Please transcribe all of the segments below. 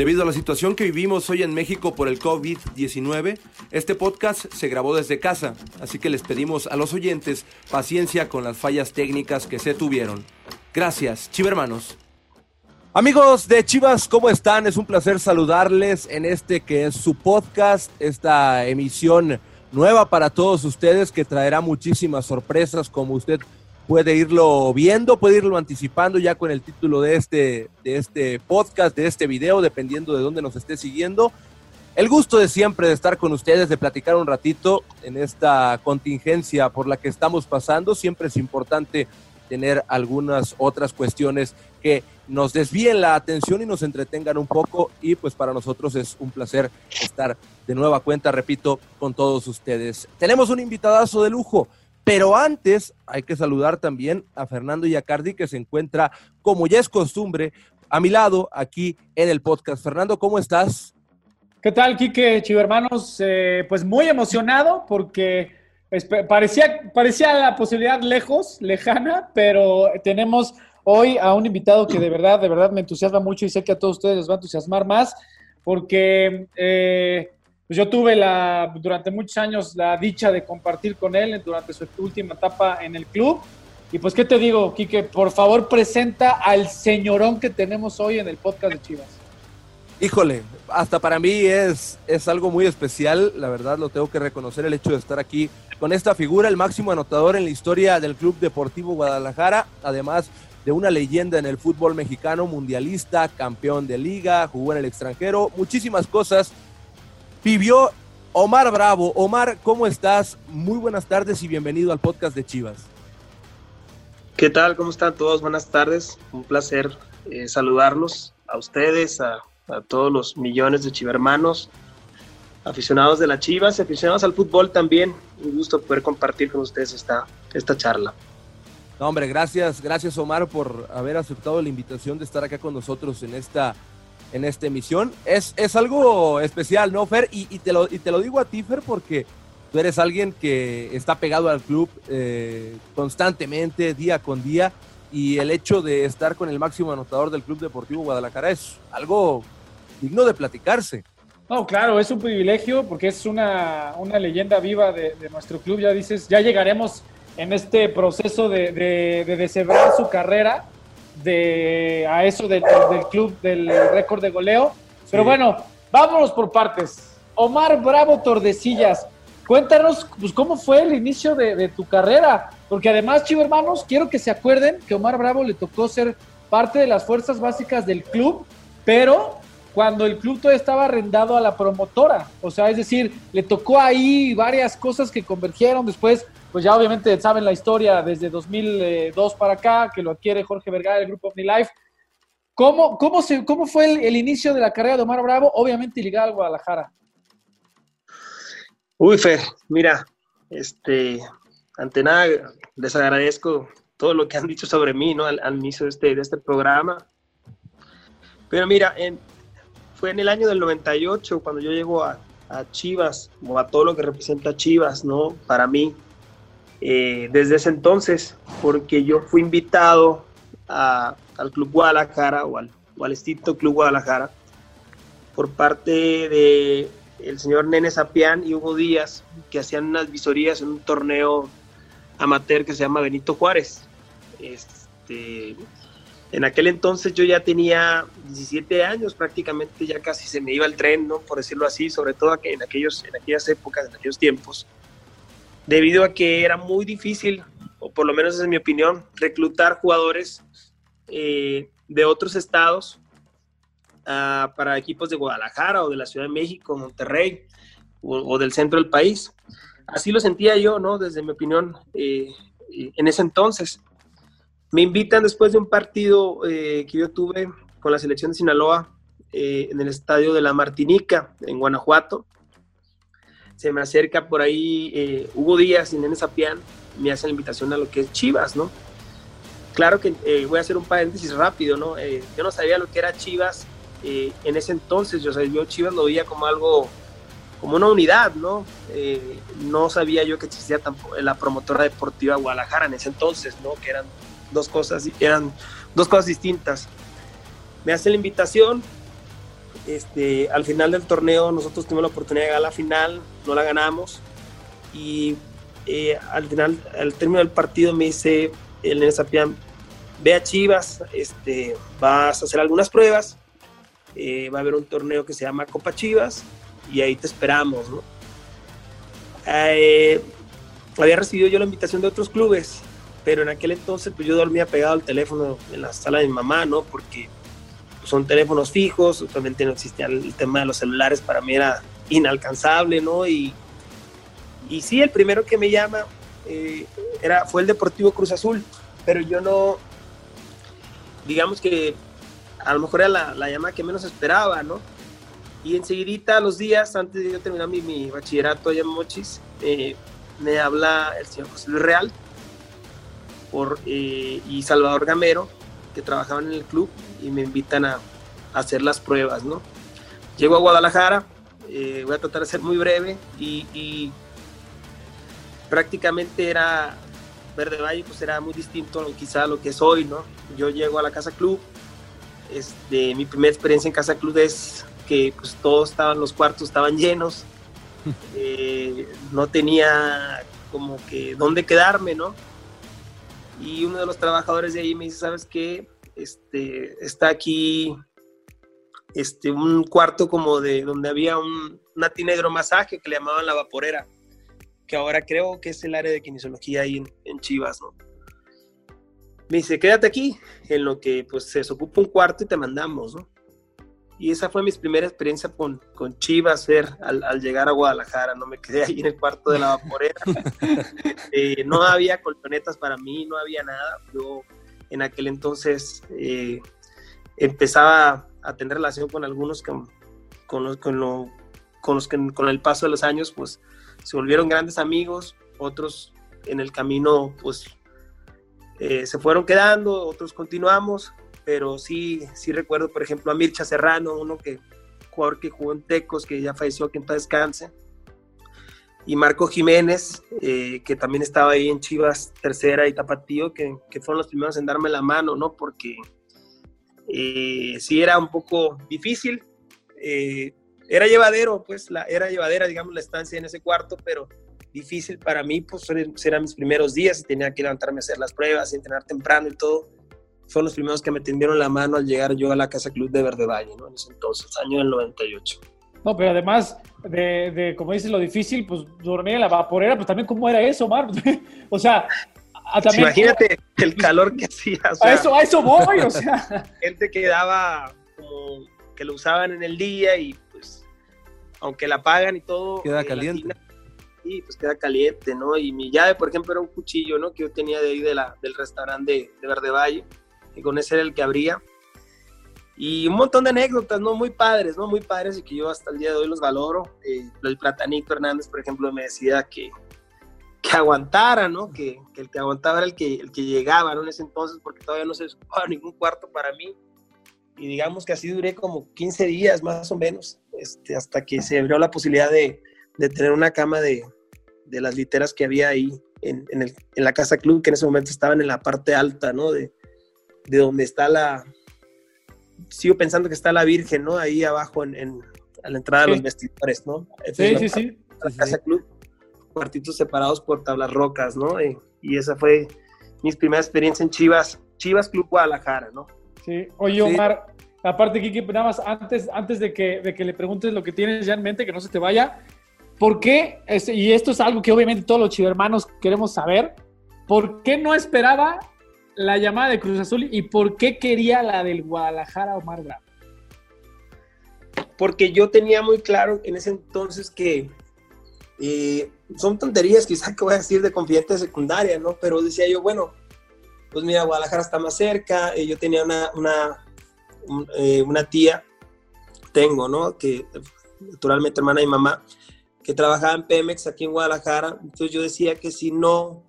Debido a la situación que vivimos hoy en México por el COVID-19, este podcast se grabó desde casa, así que les pedimos a los oyentes paciencia con las fallas técnicas que se tuvieron. Gracias, chivermanos. Amigos de Chivas, ¿cómo están? Es un placer saludarles en este que es su podcast, esta emisión nueva para todos ustedes que traerá muchísimas sorpresas como usted puede irlo viendo, puede irlo anticipando ya con el título de este, de este podcast, de este video, dependiendo de dónde nos esté siguiendo. El gusto de siempre de estar con ustedes, de platicar un ratito en esta contingencia por la que estamos pasando. Siempre es importante tener algunas otras cuestiones que nos desvíen la atención y nos entretengan un poco y pues para nosotros es un placer estar de nueva cuenta, repito, con todos ustedes. Tenemos un invitadazo de lujo, pero antes hay que saludar también a Fernando Yacardi, que se encuentra, como ya es costumbre, a mi lado aquí en el podcast. Fernando, ¿cómo estás? ¿Qué tal, Quique, chivo hermanos? Eh, pues muy emocionado porque parecía, parecía la posibilidad lejos, lejana, pero tenemos hoy a un invitado que de verdad, de verdad me entusiasma mucho y sé que a todos ustedes les va a entusiasmar más porque... Eh, pues yo tuve la, durante muchos años la dicha de compartir con él durante su última etapa en el club. Y pues, ¿qué te digo, Quique? Por favor, presenta al señorón que tenemos hoy en el podcast de Chivas. Híjole, hasta para mí es, es algo muy especial, la verdad lo tengo que reconocer el hecho de estar aquí con esta figura, el máximo anotador en la historia del Club Deportivo Guadalajara, además de una leyenda en el fútbol mexicano, mundialista, campeón de liga, jugó en el extranjero, muchísimas cosas vivió Omar Bravo. Omar, ¿cómo estás? Muy buenas tardes y bienvenido al podcast de Chivas. ¿Qué tal? ¿Cómo están todos? Buenas tardes. Un placer eh, saludarlos a ustedes, a, todos los millones de chivermanos, aficionados de la Chivas y aficionados al fútbol también. Un gusto poder compartir con ustedes esta, esta charla. No, hombre, gracias, gracias Omar por haber aceptado la invitación de estar acá con nosotros en esta en esta emisión. Es, es algo especial, ¿no, Fer? Y, te lo, y te lo digo a ti, Fer, porque tú eres alguien que está pegado al club eh, constantemente, día con día, y el hecho de estar con el máximo anotador del Club Deportivo Guadalajara es algo digno de platicarse. No, claro, es un privilegio porque es una, una leyenda viva de, nuestro club. Ya dices, ya llegaremos en este proceso de, de, de deshebrar su carrera de, a eso del club del récord de goleo. Pero bueno, vámonos por partes. Omar Bravo Tordesillas, cuéntanos pues, cómo fue el inicio de, tu carrera. Porque además, chivo hermanos, quiero que se acuerden que Omar Bravo le tocó ser parte de las fuerzas básicas del club, pero cuando el club todavía estaba arrendado a la promotora. O sea, es decir, le tocó ahí varias cosas que convergieron. Después pues ya obviamente saben la historia desde 2002 para acá, que lo adquiere Jorge Vergara del grupo OmniLife. ¿Cómo, cómo, se, cómo fue el, inicio de la carrera de Omar Bravo? Obviamente ligado al Guadalajara. Uy, Fer, mira, este, ante nada, les agradezco todo lo que han dicho sobre mí, ¿no? Al, inicio de este, de este programa. Pero mira, fue en el año del 98 cuando yo llego a, a Chivas, o a todo lo que representa Chivas, ¿no? Para mí, eh, desde ese entonces, porque yo fui invitado al Club Guadalajara o al, o al extinto Club Guadalajara por parte de el señor Nene Sapián y Hugo Díaz, que hacían unas visorías en un torneo amateur que se llama Benito Juárez. Este, en aquel entonces yo ya tenía 17 años, prácticamente ya casi se me iba el tren, ¿no? por decirlo así, sobre todo en, aquellos, en aquellas épocas, en aquellos tiempos debido a que era muy difícil, o por lo menos es mi opinión, reclutar jugadores eh, de otros estados ah, para equipos de Guadalajara o de la Ciudad de México, Monterrey o, del centro del país. Así lo sentía yo, ¿no? Desde mi opinión, eh, en ese entonces. Me invitan después de un partido eh, que yo tuve con la selección de Sinaloa en el estadio de la Martinica, en Guanajuato se me acerca por ahí eh, Hugo Díaz y Nene Sapián, me hacen la invitación a lo que es Chivas, ¿no? Claro que eh, voy a hacer un paréntesis rápido, ¿no? Eh, yo no sabía lo que era Chivas en ese entonces, yo, yo Chivas lo veía como algo, como una unidad, ¿no? no sabía yo que existía tampoco la promotora deportiva Guadalajara en ese entonces, ¿no? Que eran dos cosas, eran dos cosas distintas. Me hacen la invitación, Este, al final del torneo nosotros tuvimos la oportunidad de ganar la final, no la ganamos y eh, al final, al término del partido me dice el Nene Sapián, ve a Chivas, este, vas a hacer algunas pruebas, eh, va a haber un torneo que se llama Copa Chivas y ahí te esperamos, ¿no? Eh, había recibido yo la invitación de otros clubes, pero en aquel entonces pues yo dormía pegado al teléfono en la sala de mi mamá, ¿no? Porque son teléfonos fijos, obviamente no existía el tema de los celulares, para mí era inalcanzable, ¿no? Y, y sí, el primero que me llama eh, era, fue el Deportivo Cruz Azul, pero yo no, digamos que a lo mejor era la, la llamada que menos esperaba, ¿no? Y enseguidita, los días antes de yo terminar mi, mi bachillerato allá en Mochis, eh, me habla el señor José Luis Real por, eh, y Salvador Gamero, que trabajaban en el club, y me invitan a, a hacer las pruebas, ¿no? Llego a Guadalajara, eh, voy a tratar de ser muy breve, y, y prácticamente era Verde Valle, pues era muy distinto quizá a lo que es hoy, ¿no? Yo llego a la Casa Club, este, mi primera experiencia en Casa Club es que pues todos estaban, los cuartos estaban llenos, eh, no tenía como que dónde quedarme, ¿no? Y uno de los trabajadores de ahí me dice, ¿sabes qué? Este, está aquí este, un cuarto como de donde había un, un negro masaje que le llamaban la vaporera, que ahora creo que es el área de kinesiología ahí en, en Chivas, ¿no? Me dice, quédate aquí, en lo que pues se desocupa un cuarto y te mandamos, ¿no? Y esa fue mi primera experiencia con, con Chivas al, al, llegar a Guadalajara, no me quedé ahí en el cuarto de la vaporera. eh, no había colchonetas para mí, no había nada. Yo en aquel entonces eh, empezaba a tener relación con algunos con, los, con, con los que con el paso de los años pues se volvieron grandes amigos, otros en el camino pues eh, se fueron quedando, otros continuamos, pero sí, sí recuerdo, por ejemplo, a Mircha Serrano, uno que jugador que jugó en Tecos, que ya falleció, que en paz descanse, y Marco Jiménez, eh, que también estaba ahí en Chivas Tercera y Tapatío, que, que fueron los primeros en darme la mano, ¿no? Porque eh, sí era un poco difícil, eh, era llevadero, pues, la, era llevadera, digamos, la estancia en ese cuarto, pero difícil para mí, pues eran mis primeros días y tenía que levantarme a hacer las pruebas, entrenar temprano y todo. Fueron los primeros que me tendieron la mano al llegar yo a la Casa Club de Verde Valle, ¿no? En ese entonces, año del 98. No, pero además de, de, como dices, lo difícil, pues dormir en la vaporera, pues también cómo era eso, Mar. o sea, también, imagínate el calor que hacía. O sea, a, eso, a eso voy, o sea. Gente que daba como que lo usaban en el día y pues, aunque la pagan y todo. Queda eh, caliente. Sí, pues queda caliente, ¿no? Y mi llave, por ejemplo, era un cuchillo, ¿no? Que yo tenía de ahí de la, del restaurante de, de Verde Valle, y con ese era el que abría. Y un montón de anécdotas, ¿no? Muy padres, ¿no? Muy padres y que yo hasta el día de hoy los valoro. Eh, el Platanito Hernández, por ejemplo, me decía que, que aguantara, ¿no? Que, que, el que aguantaba era el que, el que llegaba, ¿no? En ese entonces, porque todavía no se ocupaba ningún cuarto para mí. Y digamos que así duré como 15 días más o menos, este, hasta que se abrió la posibilidad de, de tener una cama de, de, las literas que había ahí en, en, el, en, la casa club, que en ese momento estaban en la parte alta, ¿no? De, de donde está la... Sigo pensando que está la Virgen, ¿no? Ahí abajo en, en a la entrada sí. de los vestidores, ¿no? Sí, sí, sí. La casa club, cuartitos separados por tablas rocas, ¿no? Y, y esa fue mi primera experiencia en Chivas, Chivas Club Guadalajara, ¿no? Sí, oye Omar, sí. aparte Kiki, nada más antes, antes de, que, de que le preguntes lo que tienes ya en mente, que no se te vaya, ¿por qué, y esto es algo que obviamente todos los chivermanos queremos saber, ¿por qué no esperaba la llamada de Cruz Azul y por qué quería la del Guadalajara Omar Bravo? Porque yo tenía muy claro en ese entonces que eh, son tonterías quizás que voy a decir de confidente de secundaria, ¿no? Pero decía yo, bueno, pues mira, Guadalajara está más cerca, eh, yo tenía una, una, un, eh, una tía, tengo, ¿no? Que naturalmente hermana y mamá, que trabajaba en Pemex aquí en Guadalajara, entonces yo decía que si no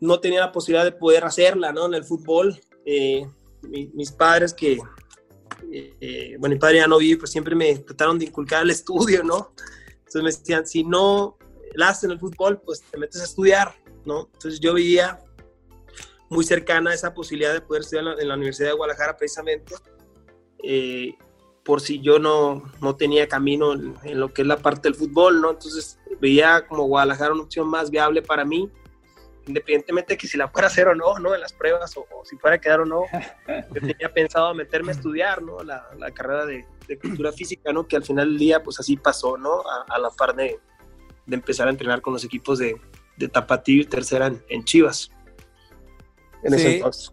no tenía la posibilidad de poder hacerla, ¿no? En el fútbol, eh, mi, mis padres que, eh, bueno, mi padre ya no vive, pues siempre me trataron de inculcar el estudio, ¿no? Entonces me decían, si no la haces en el fútbol, pues te metes a estudiar, ¿no? Entonces yo veía muy cercana esa posibilidad de poder estudiar en la, en la Universidad de Guadalajara precisamente, eh, por si yo no, no tenía camino en, en, lo que es la parte del fútbol, ¿no? Entonces veía como Guadalajara una opción más viable para mí independientemente de que si la fuera a hacer o no, ¿no? En las pruebas o, si fuera a quedar o no, yo tenía pensado meterme a estudiar, ¿no? La, la carrera de, de, cultura física, ¿no? Que al final del día, pues así pasó, ¿no? A, a la par de, de, empezar a entrenar con los equipos de, de Tapatío y Tercera en, en Chivas. En sí. ese entonces.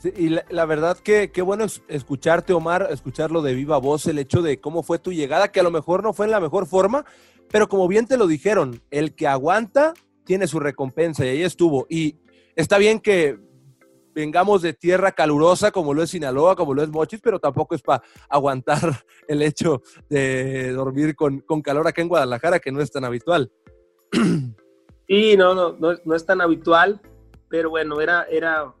Sí, y la, la, verdad que qué bueno escucharte, Omar, escucharlo de viva voz, el hecho de cómo fue tu llegada, que a lo mejor no fue en la mejor forma, pero como bien te lo dijeron, el que aguanta tiene su recompensa y ahí estuvo. Y está bien que vengamos de tierra calurosa como lo es Sinaloa, como lo es Mochis, pero tampoco es para aguantar el hecho de dormir con, con, calor acá en Guadalajara, que no es tan habitual. Sí, no, no, no, no es tan habitual, pero bueno, era, era,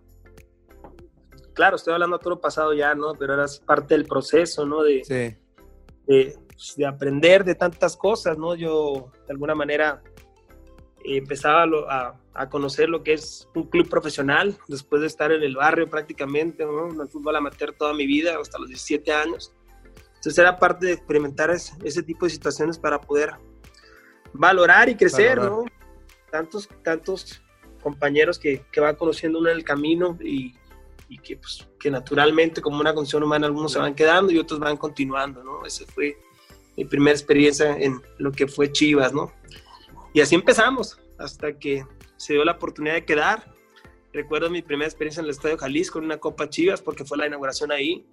claro, estoy hablando a todo pasado ya, ¿no? Pero era parte del proceso, ¿no? De, sí. de, de aprender de tantas cosas, ¿no? Yo, de alguna manera, empezaba a, a, conocer lo que es un club profesional, después de estar en el barrio prácticamente, ¿no? en el fútbol amateur toda mi vida, hasta los 17 años. Entonces era parte de experimentar ese, ese tipo de situaciones para poder valorar y crecer, valorar. ¿no? Tantos, tantos compañeros que, que van conociendo uno en el camino y, y que, pues, que naturalmente como una condición humana algunos se van quedando y otros van continuando, ¿no? Esa fue mi primera experiencia en lo que fue Chivas, ¿no? Y así empezamos, hasta que se dio la oportunidad de quedar. Recuerdo mi primera experiencia en el Estadio Jalisco en una Copa Chivas, porque fue la inauguración ahí.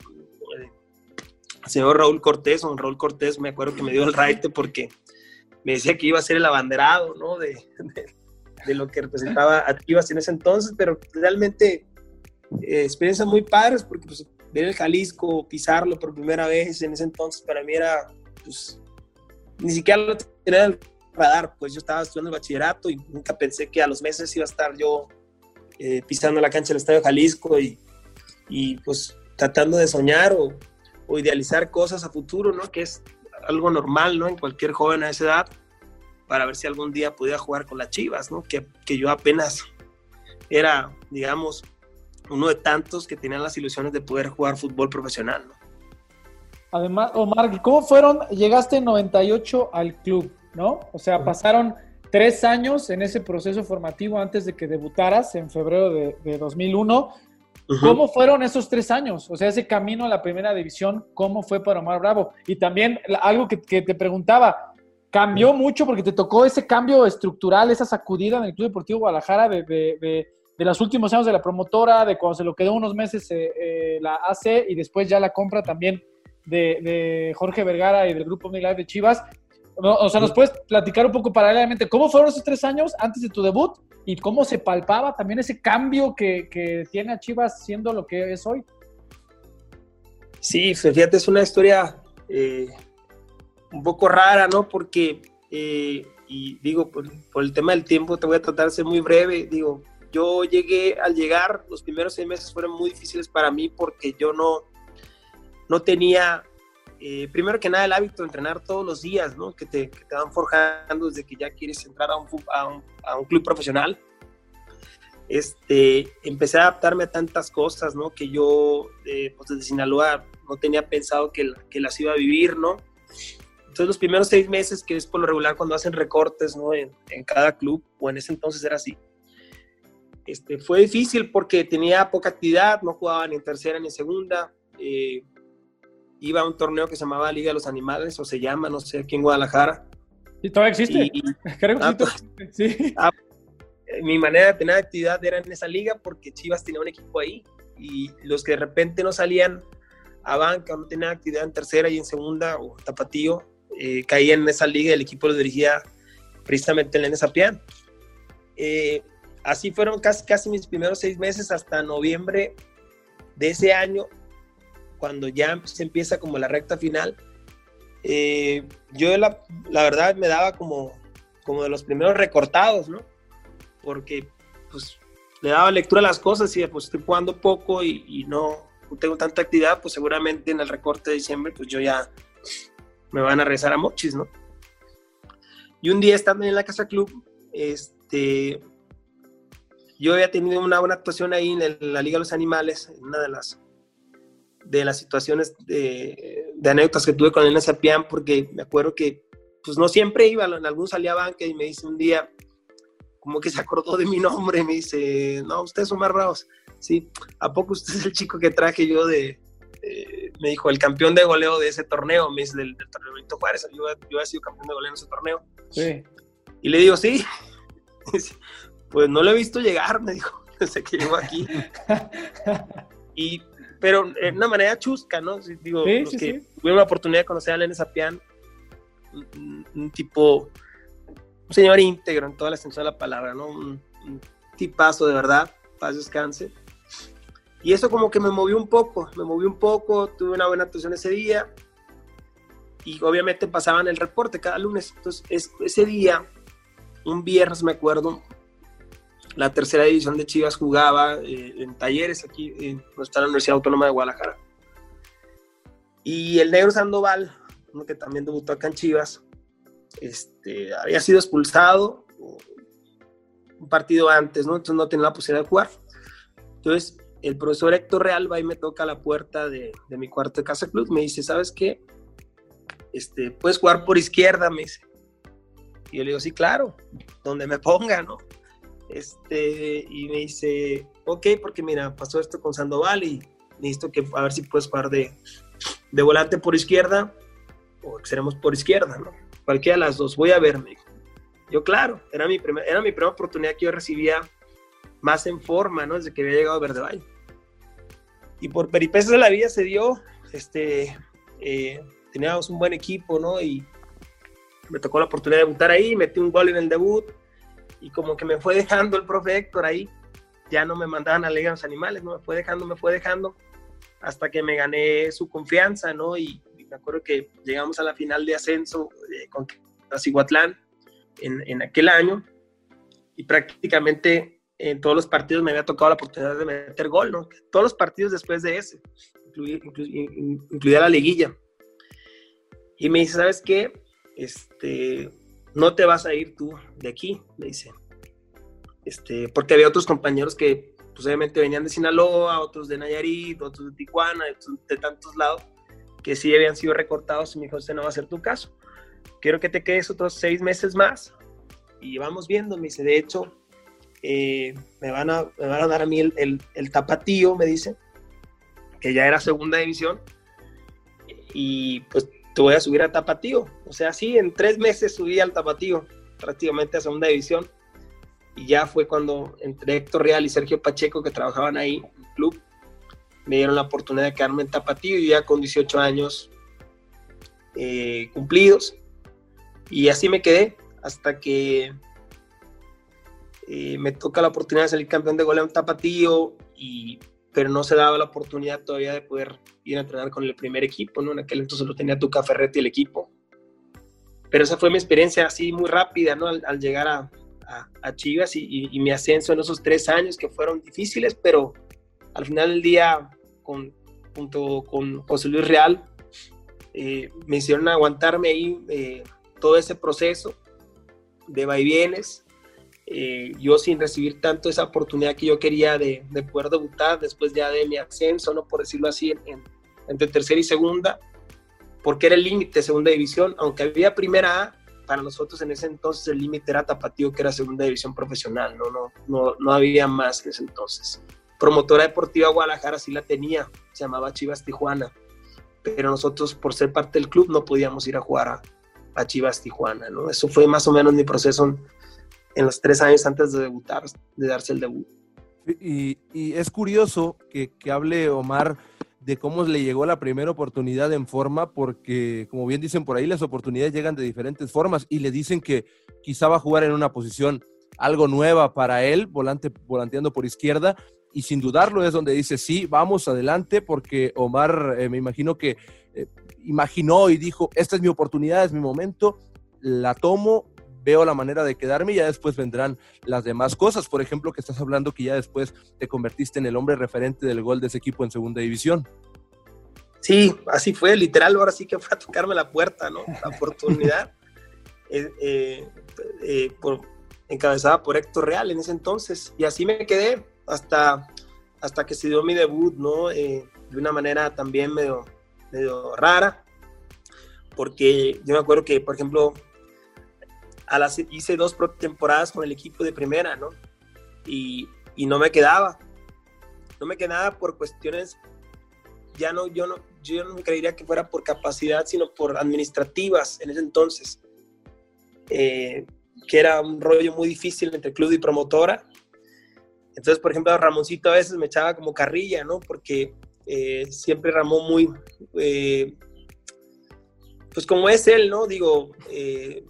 El señor Raúl Cortés, don Raúl Cortés, me acuerdo que me dio el raite porque me decía que iba a ser el abanderado, ¿no? De, de, de lo que representaba a Chivas en ese entonces, pero realmente eh, experiencias muy padres, porque pues, ver el Jalisco, pisarlo por primera vez en ese entonces, para mí era, pues, ni siquiera lo tenía radar, pues yo estaba estudiando el bachillerato y nunca pensé que a los meses iba a estar yo eh, pisando la cancha del Estadio Jalisco y, y pues tratando de soñar o, o, idealizar cosas a futuro, ¿no? Que es algo normal, ¿no? En cualquier joven a esa edad, para ver si algún día podía jugar con las Chivas, ¿no? Que, que yo apenas era, digamos, uno de tantos que tenían las ilusiones de poder jugar fútbol profesional, ¿no? Además, Omar, ¿cómo fueron? Llegaste en 98 al club. ¿No? O sea, pasaron tres años en ese proceso formativo antes de que debutaras en febrero de, de 2001. Uh -huh. ¿Cómo fueron esos tres años? O sea, ese camino a la primera división, ¿cómo fue para Omar Bravo? Y también algo que, que te preguntaba, ¿cambió mucho porque te tocó ese cambio estructural, esa sacudida en el Club Deportivo Guadalajara de, de, de, de los últimos años de la promotora, de cuando se lo quedó unos meses eh, eh, la AC y después ya la compra también de, Jorge Vergara y del Grupo Milagro de Chivas? O sea, ¿nos puedes platicar un poco paralelamente cómo fueron esos tres años antes de tu debut y cómo se palpaba también ese cambio que, que tiene Chivas siendo lo que es hoy? Sí, fíjate, es una historia eh, un poco rara, ¿no? Porque, eh, y digo, por, por, el tema del tiempo te voy a tratar de ser muy breve. Digo, yo llegué, al llegar, los primeros seis meses fueron muy difíciles para mí porque yo no, no tenía eh, primero que nada el hábito de entrenar todos los días, ¿no? Que te, que te van forjando desde que ya quieres entrar a un, a un, a un club profesional. Este, empecé a adaptarme a tantas cosas, ¿no? Que yo, eh, pues desde Sinaloa, no tenía pensado que, que, las iba a vivir, ¿no? Entonces los primeros seis meses, que es por lo regular cuando hacen recortes, ¿no? En, en cada club, o en ese entonces era así. Este, fue difícil porque tenía poca actividad, no jugaba ni en tercera ni en segunda. Eh, iba a un torneo que se llamaba Liga de los Animales, o se llama, no sé, aquí en Guadalajara. ¿Y todavía existe? Y, Creo que ah, sí. sí. Ah, mi manera de tener actividad era en esa liga porque Chivas tenía un equipo ahí y los que de repente no salían a banca o no tenían actividad en tercera y en segunda o tapatío, eh, caían en esa liga y el equipo lo dirigía precisamente el Sapián. Eh, así fueron casi, casi mis primeros seis meses hasta noviembre de ese año cuando ya se empieza como la recta final, eh, yo la, la, verdad me daba como, como de los primeros recortados, ¿no? Porque pues le daba lectura a las cosas y pues estoy jugando poco y, y no tengo tanta actividad, pues seguramente en el recorte de diciembre pues yo ya me van a regresar a Mochis, ¿no? Y un día estando en la Casa Club, este, yo había tenido una buena actuación ahí en, el, en la Liga de los Animales, en una de las de las situaciones de, de anécdotas que tuve con Elena Sapián, porque me acuerdo que pues no siempre iba, en algún salía a banca y me dice un día, como que se acordó de mi nombre, me dice, no, usted es Omar Raos, sí, ¿a poco usted es el chico que traje yo de, me dijo, el campeón de goleo de ese torneo, me dice, del, torneo Benito Juárez, yo, yo he sido campeón de goleo en ese torneo. Sí. Y le digo, sí, pues no lo he visto llegar, me dijo, desde que llegó aquí. y, pero en una manera chusca, ¿no? Digo, sí, que tuve la oportunidad de conocer a Lene Sapián, un, tipo, un señor íntegro en toda la extensión de la palabra, ¿no? Un, tipazo de verdad, paz descanse. Y eso como que me movió un poco, me movió un poco, tuve una buena actuación ese día y obviamente pasaban el reporte cada lunes. Entonces ese día, un viernes me acuerdo, la tercera división de Chivas jugaba eh, en talleres aquí en nuestra Universidad Autónoma de Guadalajara. Y el negro Sandoval, que también debutó acá en Chivas, este, había sido expulsado un partido antes, ¿no? Entonces no tenía la posibilidad de jugar. Entonces, el profesor Héctor Real va y me toca la puerta de, mi cuarto de casa club, me dice, ¿sabes qué? Este, puedes jugar por izquierda, me dice. Y yo le digo, sí, claro, donde me ponga, ¿no? Este, y me dice, ok, porque mira, pasó esto con Sandoval y necesito que a ver si puedes jugar de, de volante por izquierda o extremos por izquierda, ¿no? Cualquiera de las dos, voy a verme. Yo, claro, era mi, primer, era mi primera oportunidad que yo recibía más en forma, ¿no? Desde que había llegado a Verde Valle. Y por peripecias de la vida se dio, este, eh, teníamos un buen equipo, ¿no? Y me tocó la oportunidad de debutar ahí, metí un gol en el debut y como que me fue dejando el profe Héctor ahí, ya no me mandaban a leer a los animales, ¿no? Me fue dejando, me fue dejando, hasta que me gané su confianza, ¿no? Y, me acuerdo que llegamos a la final de ascenso eh, con Cihuatlán en, en aquel año y prácticamente en todos los partidos me había tocado la oportunidad de meter gol, ¿no? Todos los partidos después de ese, incluida, la liguilla. Y me dice, ¿sabes qué? Este, no te vas a ir tú de aquí, me dice. Este, porque había otros compañeros que pues obviamente venían de Sinaloa, otros de Nayarit, otros de Tijuana, de tantos lados, que sí habían sido recortados y me dijo, este no va a ser tu caso. Quiero que te quedes otros seis meses más y vamos viendo, me dice, de hecho, eh, me, van a, me, van a, dar a mí el, el, tapatío, me dice, que ya era segunda división, y pues te voy a subir a tapatío. O sea, sí, en tres meses subí al tapatío, prácticamente a segunda división, y ya fue cuando entre Héctor Real y Sergio Pacheco, que trabajaban ahí en el club, me dieron la oportunidad de quedarme en tapatío, y ya con 18 años eh, cumplidos, y así me quedé hasta que eh, me toca la oportunidad de salir campeón de goleo en tapatío, y, pero no se daba la oportunidad todavía de poder ir a entrenar con el primer equipo, ¿no? En aquel entonces lo tenía Tuca Ferretti el equipo. Pero esa fue mi experiencia así muy rápida, ¿no? Al, llegar a, a, Chivas y, mi ascenso en esos tres años que fueron difíciles, pero al final del día, con, junto con José Luis Real, eh, me hicieron aguantarme ahí eh, todo ese proceso de vaivienes, eh, yo sin recibir tanto esa oportunidad que yo quería de, poder debutar después ya de mi ascenso, no por decirlo así, entre tercera y segunda, porque era el límite segunda división, aunque había primera A, para nosotros en ese entonces el límite era Tapatío, que era segunda división profesional, no, no, no, no había más en ese entonces. Promotora Deportiva Guadalajara sí la tenía, se llamaba Chivas Tijuana, pero nosotros por ser parte del club no podíamos ir a jugar a, a Chivas Tijuana, ¿no? Eso fue más o menos mi proceso en los tres años antes de debutar, de darse el debut. Y, es curioso que, hable Omar de cómo le llegó la primera oportunidad en forma, porque como bien dicen por ahí, las oportunidades llegan de diferentes formas y le dicen que quizá va a jugar en una posición algo nueva para él, volante, volanteando por izquierda, y sin dudarlo es donde dice, sí, vamos adelante, porque Omar eh, me imagino que eh, imaginó y dijo, esta es mi oportunidad, es mi momento, la tomo veo la manera de quedarme y ya después vendrán las demás cosas. Por ejemplo, que estás hablando que ya después te convertiste en el hombre referente del gol de ese equipo en segunda división. Sí, así fue, literal, ahora sí que fue a tocarme la puerta, ¿no? La oportunidad, eh, eh, eh, por, encabezada por Héctor Real en ese entonces. Y así me quedé hasta, hasta que se dio mi debut, ¿no? de una manera también medio, medio rara, porque yo me acuerdo que, por ejemplo, a las, hice dos temporadas con el equipo de primera, ¿no? Y, y no me quedaba. No me quedaba por cuestiones, ya no, yo no, yo no me creería que fuera por capacidad, sino por administrativas en ese entonces. Eh, que era un rollo muy difícil entre club y promotora. Entonces, por ejemplo, Ramoncito a veces me echaba como carrilla, ¿no? Porque eh, siempre Ramón muy, eh, pues como es él, ¿no? Digo,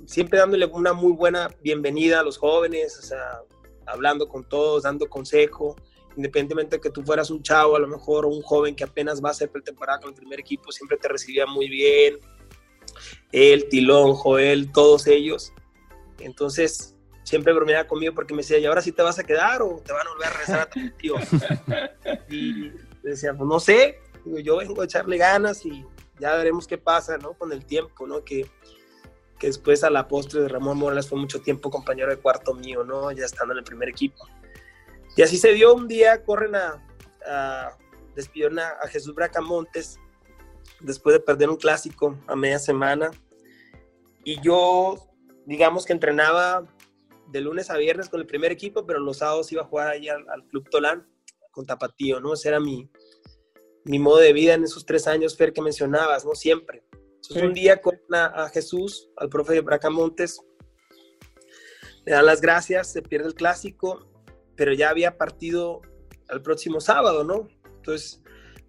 siempre dándole una muy buena bienvenida a los jóvenes, o sea, hablando con todos, dando consejo, independientemente de que tú fueras un chavo, a lo mejor, un joven que apenas va a ser pretemporada con el primer equipo, siempre te recibía muy bien. Él, Tilón, Joel, todos ellos. Entonces, siempre bromeaba conmigo porque me decía, ¿y ahora sí te vas a quedar o te van a volver a regresar a tu tío? y decía, pues no sé, yo vengo a echarle ganas y ya veremos qué pasa, ¿no? Con el tiempo, ¿no? Que, que después a la postre de Ramón Morales fue mucho tiempo compañero de cuarto mío, ¿no? Ya estando en el primer equipo. Y así se dio un día, corren a, a despidieron a, Jesús Bracamontes después de perder un clásico a media semana. Y yo digamos que entrenaba de lunes a viernes con el primer equipo, pero los sábados iba a jugar ahí al, Club Tolán con Tapatío, ¿no? Ese era mi, mi modo de vida en esos tres años, Fer, que mencionabas, ¿no? Siempre. Entonces, un día con a, Jesús, al profe de Bracamontes, le dan las gracias, se pierde el clásico, pero ya había partido al próximo sábado, ¿no? Entonces,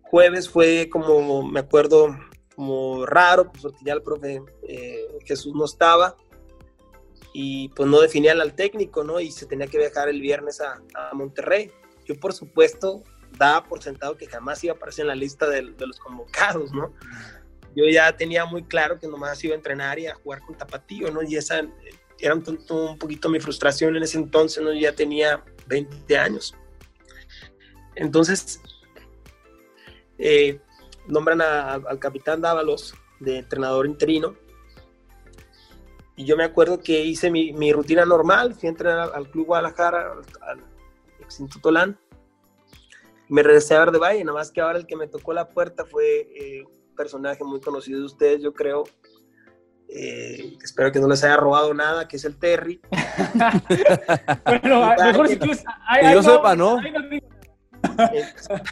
jueves fue como, me acuerdo, como raro, pues porque ya el profe eh, Jesús no estaba y pues no definían al técnico, ¿no? Y se tenía que viajar el viernes a, Monterrey. Yo, por supuesto, daba por sentado que jamás iba a aparecer en la lista de, los convocados, ¿no? Yo ya tenía muy claro que nomás iba a entrenar y a jugar con Tapatío, ¿no? Y esa era un, un poquito mi frustración en ese entonces, ¿no? Ya tenía 20 años. Entonces, eh, nombran al capitán Dávalos de entrenador interino y yo me acuerdo que hice mi, rutina normal, fui a entrenar al, Club Guadalajara, al, Instituto LAN. Me regresé a ver de Valle, nada más que ahora el que me tocó la puerta fue eh, un personaje muy conocido de ustedes, yo creo. Eh, espero que no les haya robado nada, que es el Terry. bueno, mejor si tú... que yo sepa, ¿no?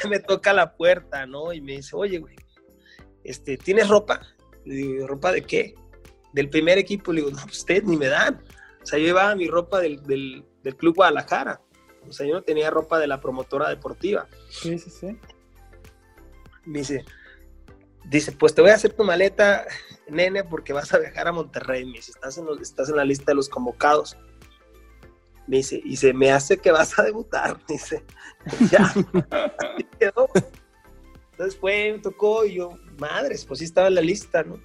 me toca la puerta, ¿no? Y me dice, oye, güey, este, ¿tienes ropa? Le digo, ¿ropa de qué? del primer equipo, le digo, no, pues, usted ni me dan. O sea, yo llevaba mi ropa del, del, del, Club Guadalajara. O sea, yo no tenía ropa de la promotora deportiva. Sí, sí, sí. Me dice, dice, pues te voy a hacer tu maleta, nene, porque vas a viajar a Monterrey. Me dice, estás en, estás en la lista de los convocados. Me dice, y se me hace que vas a debutar. Me dice, ya. Entonces fue, me tocó, y yo, madres, pues sí estaba en la lista, ¿no?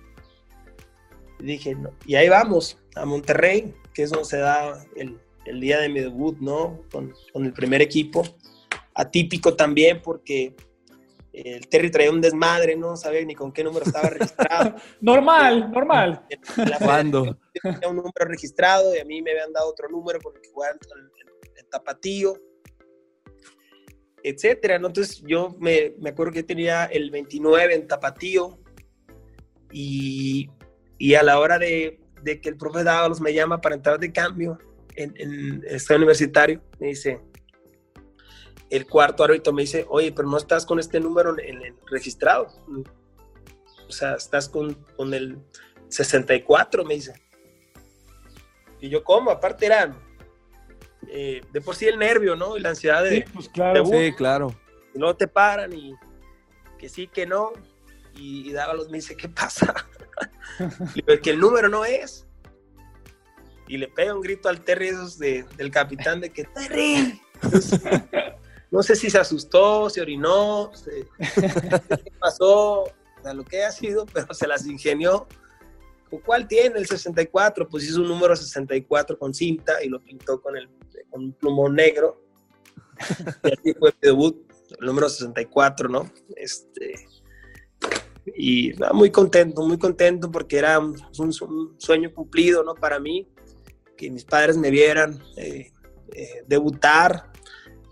Y dije, no. Y ahí vamos, a Monterrey, que es donde se da el, el día de mi debut, ¿no? Con, con, el primer equipo. Atípico también porque el Terry traía un desmadre, no sabía ni con qué número estaba registrado. normal, normal. ¿Cuándo? Tenía un número registrado y a mí me habían dado otro número porque jugaba en, el Tapatío, etcétera. Entonces yo me, me acuerdo que tenía el 29 en Tapatío y y a la hora de, que el profe Dávalos me llama para entrar de cambio en, el estado universitario, me dice, el cuarto árbitro me dice, oye, pero no estás con este número en, el registrado. O sea, estás con, con, el 64, me dice. Y yo, ¿cómo? Aparte eran eh, de por sí el nervio, ¿no? Y la ansiedad de... Sí, pues claro. sí, claro. Y no te paran y que sí, que no. Y, y Dávalos me dice, ¿qué pasa? que el número no es. Y le pega un grito al Terry esos del capitán de que Terry. no sé si se asustó, se orinó, se, qué pasó, o lo que haya sido, pero se las ingenió. ¿Cuál tiene el 64? Pues hizo un número 64 con cinta y lo pintó con, el, con un plumón negro. Y así fue el debut, el número 64, ¿no? Este, y muy contento, muy contento porque era un, sueño cumplido, ¿no? Para mí, que mis padres me vieran eh, eh, debutar,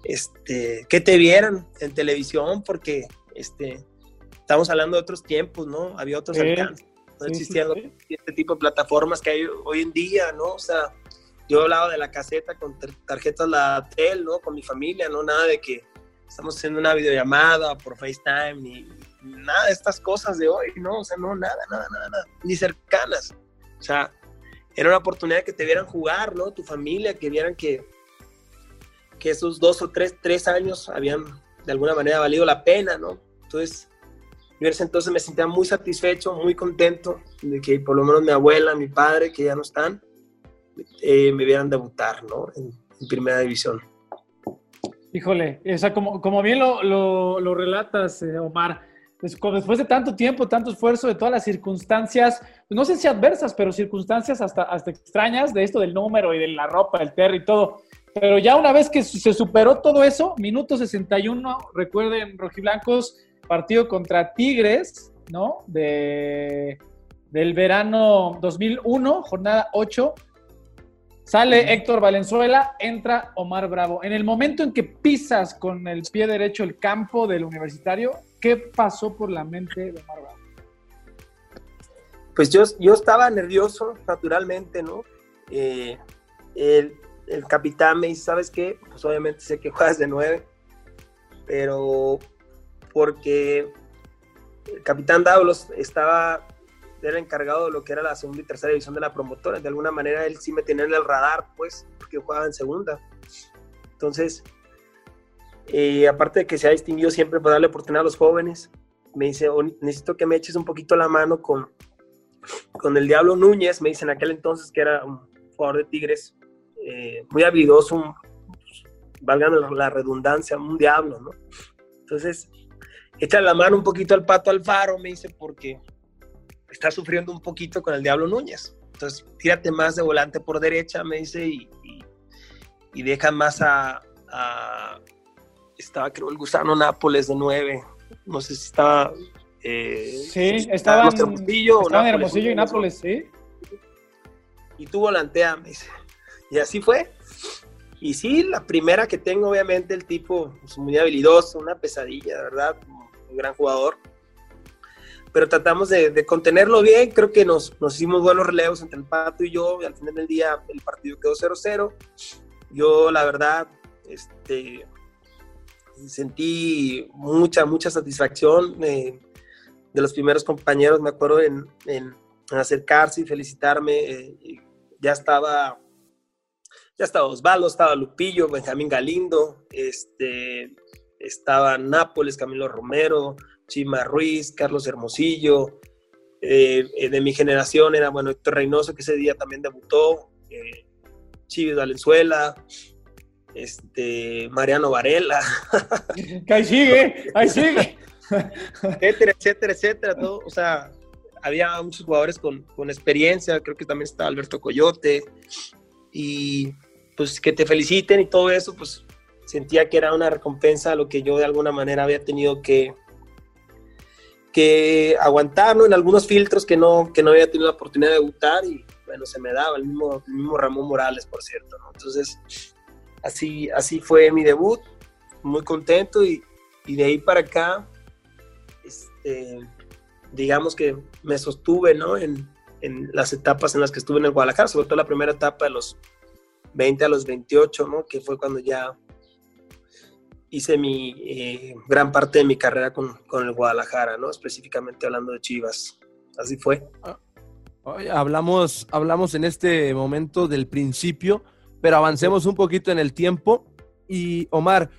este, que te vieran en televisión, porque este, estamos hablando de otros tiempos, ¿no? Había otros alcances. no existían este tipo de plataformas que hay hoy en día, ¿no? O sea, yo hablaba de la caseta con tarjetas la tel, ¿no? Con mi familia, ¿no? Nada de que estamos haciendo una videollamada por FaceTime, ni, nada de estas cosas de hoy, ¿no? O sea, no, nada, nada, nada, nada, ni cercanas. O sea, era una oportunidad que te vieran jugar, ¿no? Tu familia, que vieran que, que esos dos o tres, tres años habían de alguna manera valido la pena, ¿no? Entonces, yo en ese entonces me sentía muy satisfecho, muy contento de que por lo menos mi abuela, mi padre, que ya no están, eh, me vieran debutar, ¿no? En, primera división. Híjole, o sea, como, como bien lo, lo, relatas, eh, Omar, después de tanto tiempo, tanto esfuerzo, de todas las circunstancias, no sé si adversas, pero circunstancias hasta, hasta extrañas de esto del número y de la ropa, el terry y todo. Pero ya una vez que se superó todo eso, minuto 61, recuerden, rojiblancos, partido contra Tigres, ¿no? De, del verano 2001, jornada 8. Sale Héctor Valenzuela, entra Omar Bravo. En el momento en que pisas con el pie derecho el campo del universitario, ¿qué pasó por la mente de Omar Bravo? Pues yo, yo estaba nervioso, naturalmente, ¿no? Eh, el, el, capitán me dice, ¿sabes qué? Pues obviamente sé que juegas de nueve, pero porque el capitán Daulos estaba, era encargado de lo que era la segunda y tercera división de la promotora. De alguna manera él sí me tenía en el radar, pues, porque jugaba en segunda. Entonces, eh, aparte de que se ha distinguido siempre para darle oportunidad a los jóvenes, me dice, oh, necesito que me eches un poquito la mano con, con el Diablo Núñez, me dice en aquel entonces que era un jugador de Tigres, eh, muy habilidoso, valga la redundancia, un diablo, ¿no? Entonces, echa la mano un poquito al Pato Alfaro, me dice, porque está sufriendo un poquito con el Diablo Núñez. Entonces, tírate más de volante por derecha, me dice, y, y, deja más a, Estaba, creo, el Gusano Nápoles de nueve. No sé si estaba... Eh, sí, estaba Hermosillo, en Hermosillo y Nápoles, sí. Y tú volantea, me dice. Y así fue. Y sí, la primera que tengo, obviamente, el tipo es muy habilidoso, una pesadilla, ¿verdad? un gran jugador. Pero tratamos de, contenerlo bien, creo que nos, nos, hicimos buenos relevos entre el Pato y yo, y al final del día el partido quedó 0-0. Yo, la verdad, este, sentí mucha, mucha satisfacción eh, de los primeros compañeros, me acuerdo en, en, acercarse y felicitarme. Eh, ya estaba ya estaba Osvaldo, estaba Lupillo, Benjamín Galindo, este, estaba Nápoles, Camilo Romero, Chima Ruiz, Carlos Hermosillo. Eh, eh, de mi generación era, bueno, Héctor Reynoso, que ese día también debutó, eh, Chivis Valenzuela, este, Mariano Varela. Que ahí sigue, ahí sigue. etcétera, etcétera, etcétera. Todo, o sea, había muchos jugadores con, con experiencia, creo que también está Alberto Coyote, y pues que te feliciten y todo eso, pues sentía que era una recompensa a lo que yo de alguna manera había tenido que, que aguantar, En algunos filtros que no, que no había tenido la oportunidad de debutar y bueno, se me daba el mismo, mismo Ramón Morales, por cierto, Entonces, así, así fue mi debut, muy contento y, y de ahí para acá, este, digamos que me sostuve, ¿no? En, en las etapas en las que estuve en el Guadalajara, sobre todo la primera etapa de los 20 a los 28, ¿no? Que fue cuando ya hice mi eh, gran parte de mi carrera con, con, el Guadalajara, ¿no? Específicamente hablando de Chivas. Así fue. Ah, hablamos, hablamos en este momento del principio, pero avancemos un poquito en el tiempo. Y Omar,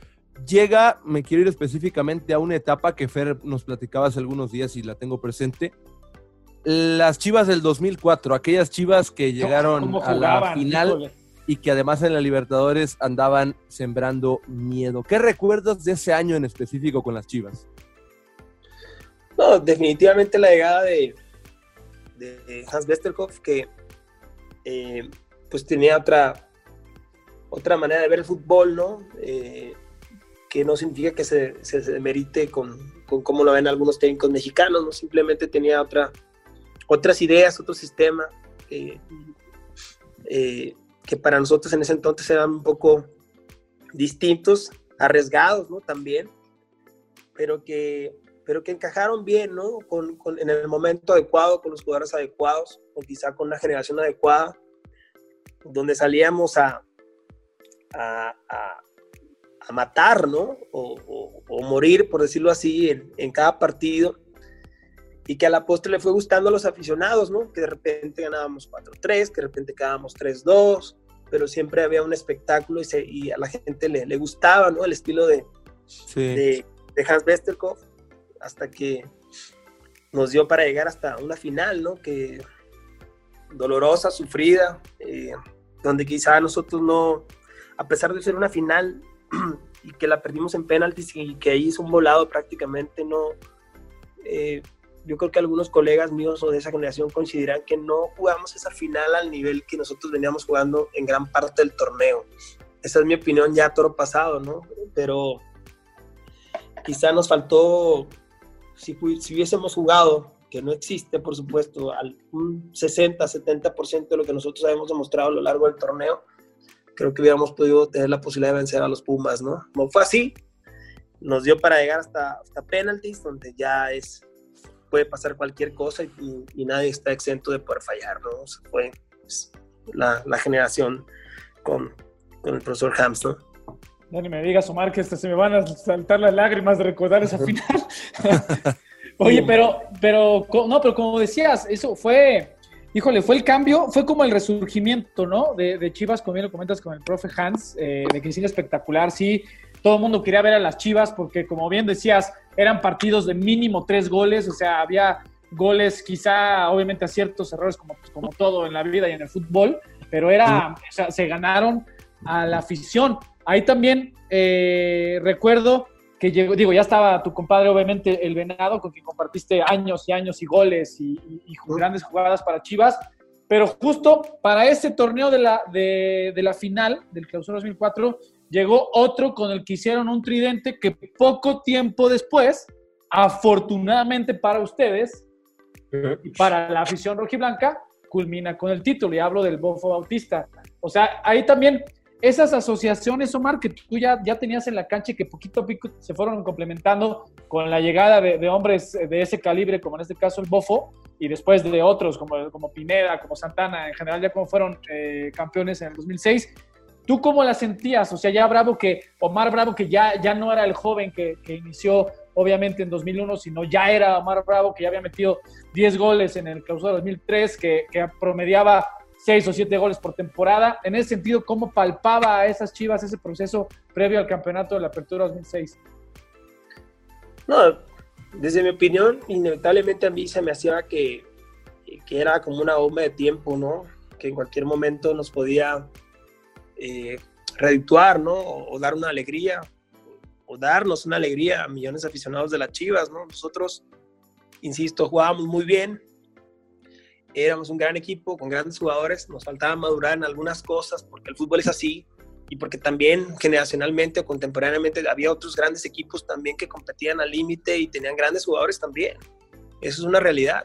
llega, me quiero ir específicamente a una etapa que Fer nos platicaba hace algunos días y la tengo presente. Las Chivas del 2004, aquellas Chivas que llegaron a la final y que además en la Libertadores andaban sembrando miedo. ¿Qué recuerdos de ese año en específico con las Chivas? No, definitivamente la llegada de, Hans Westerhoff, que eh, pues tenía otra, otra manera de ver el fútbol, ¿no? Eh, que no significa que se, se, merite con, con, cómo lo ven algunos técnicos mexicanos, ¿no? Simplemente tenía otra, otras ideas, otro sistema. Eh, que para nosotros en ese entonces eran un poco distintos, arriesgados, ¿no? También, pero que, pero que encajaron bien, ¿no? Con, en el momento adecuado, con los jugadores adecuados, o quizá con una generación adecuada, donde salíamos a, a, a, matar, ¿no? O, o, morir, por decirlo así, en, cada partido. Y que a la postre le fue gustando a los aficionados, ¿no? Que de repente ganábamos 4-3, que de repente quedábamos 3-2, pero siempre había un espectáculo y, se, y a la gente le, le, gustaba, ¿no? El estilo de, de, de Hans Westerkopf hasta que nos dio para llegar hasta una final, ¿no? Que dolorosa, sufrida, eh, donde quizá nosotros no, a pesar de ser una final y que la perdimos en penaltis y que ahí hizo un volado prácticamente, no, eh, yo creo que algunos colegas míos o de esa generación coincidirán que no jugamos esa final al nivel que nosotros veníamos jugando en gran parte del torneo. Esa es mi opinión ya toro pasado, ¿no? Pero quizá nos faltó si, hubiésemos jugado, que no existe, por supuesto, al un 60, 70% de lo que nosotros habíamos demostrado a lo largo del torneo, creo que hubiéramos podido tener la posibilidad de vencer a los Pumas, ¿no? No fue así, nos dio para llegar hasta, hasta penalties, donde ya es, puede pasar cualquier cosa y, nadie está exento de poder fallar, ¿no? fue pues, la, la, generación con, con el profesor Hams, ¿no? No ni me digas, Omar, que se me van a saltar las lágrimas de recordar esa final. Oye, pero, pero, no, pero como decías, eso fue, híjole, fue el cambio, fue como el resurgimiento, ¿no? De, Chivas, como bien lo comentas con el profe Hans, eh, de que sí espectacular, sí, todo el mundo quería ver a las Chivas porque, como bien decías, eran partidos de mínimo tres goles, o sea, había goles, quizá, obviamente, a ciertos errores, como, como todo en la vida y en el fútbol, pero era, o sea, se ganaron a la afición. Ahí también eh, recuerdo que llegó, digo, ya estaba tu compadre, obviamente, el Venado, con quien compartiste años y años y goles y, grandes jugadas para Chivas, pero justo para ese torneo de la, de, la final del Clausura 2004, llegó otro con el que hicieron un tridente que poco tiempo después, afortunadamente para ustedes y para la afición rojiblanca, culmina con el título, y hablo del Bofo Bautista. O sea, ahí también esas asociaciones, Omar, que tú ya, ya tenías en la cancha y que poquito a poco se fueron complementando con la llegada de, hombres de ese calibre, como en este caso el Bofo, y después de otros como, como Pineda, como Santana, en general ya como fueron eh, campeones en el 2006. ¿Tú cómo la sentías? O sea, ya Bravo que, Omar Bravo que ya, ya no era el joven que, inició obviamente en 2001, sino ya era Omar Bravo que ya había metido 10 goles en el clausura 2003, que, promediaba seis o siete goles por temporada. En ese sentido, ¿cómo palpaba a esas Chivas ese proceso previo al campeonato de la Apertura 2006? No, desde mi opinión, inevitablemente a mí se me hacía que, que era como una bomba de tiempo, ¿no? Que en cualquier momento nos podía eh, redituar, ¿no? O, dar una alegría, o darnos una alegría a millones de aficionados de las Chivas, ¿no? Nosotros, insisto, jugábamos muy bien, éramos un gran equipo con grandes jugadores, nos faltaba madurar en algunas cosas porque el fútbol es así y porque también generacionalmente o contemporáneamente había otros grandes equipos también que competían al límite y tenían grandes jugadores también. Eso es una realidad.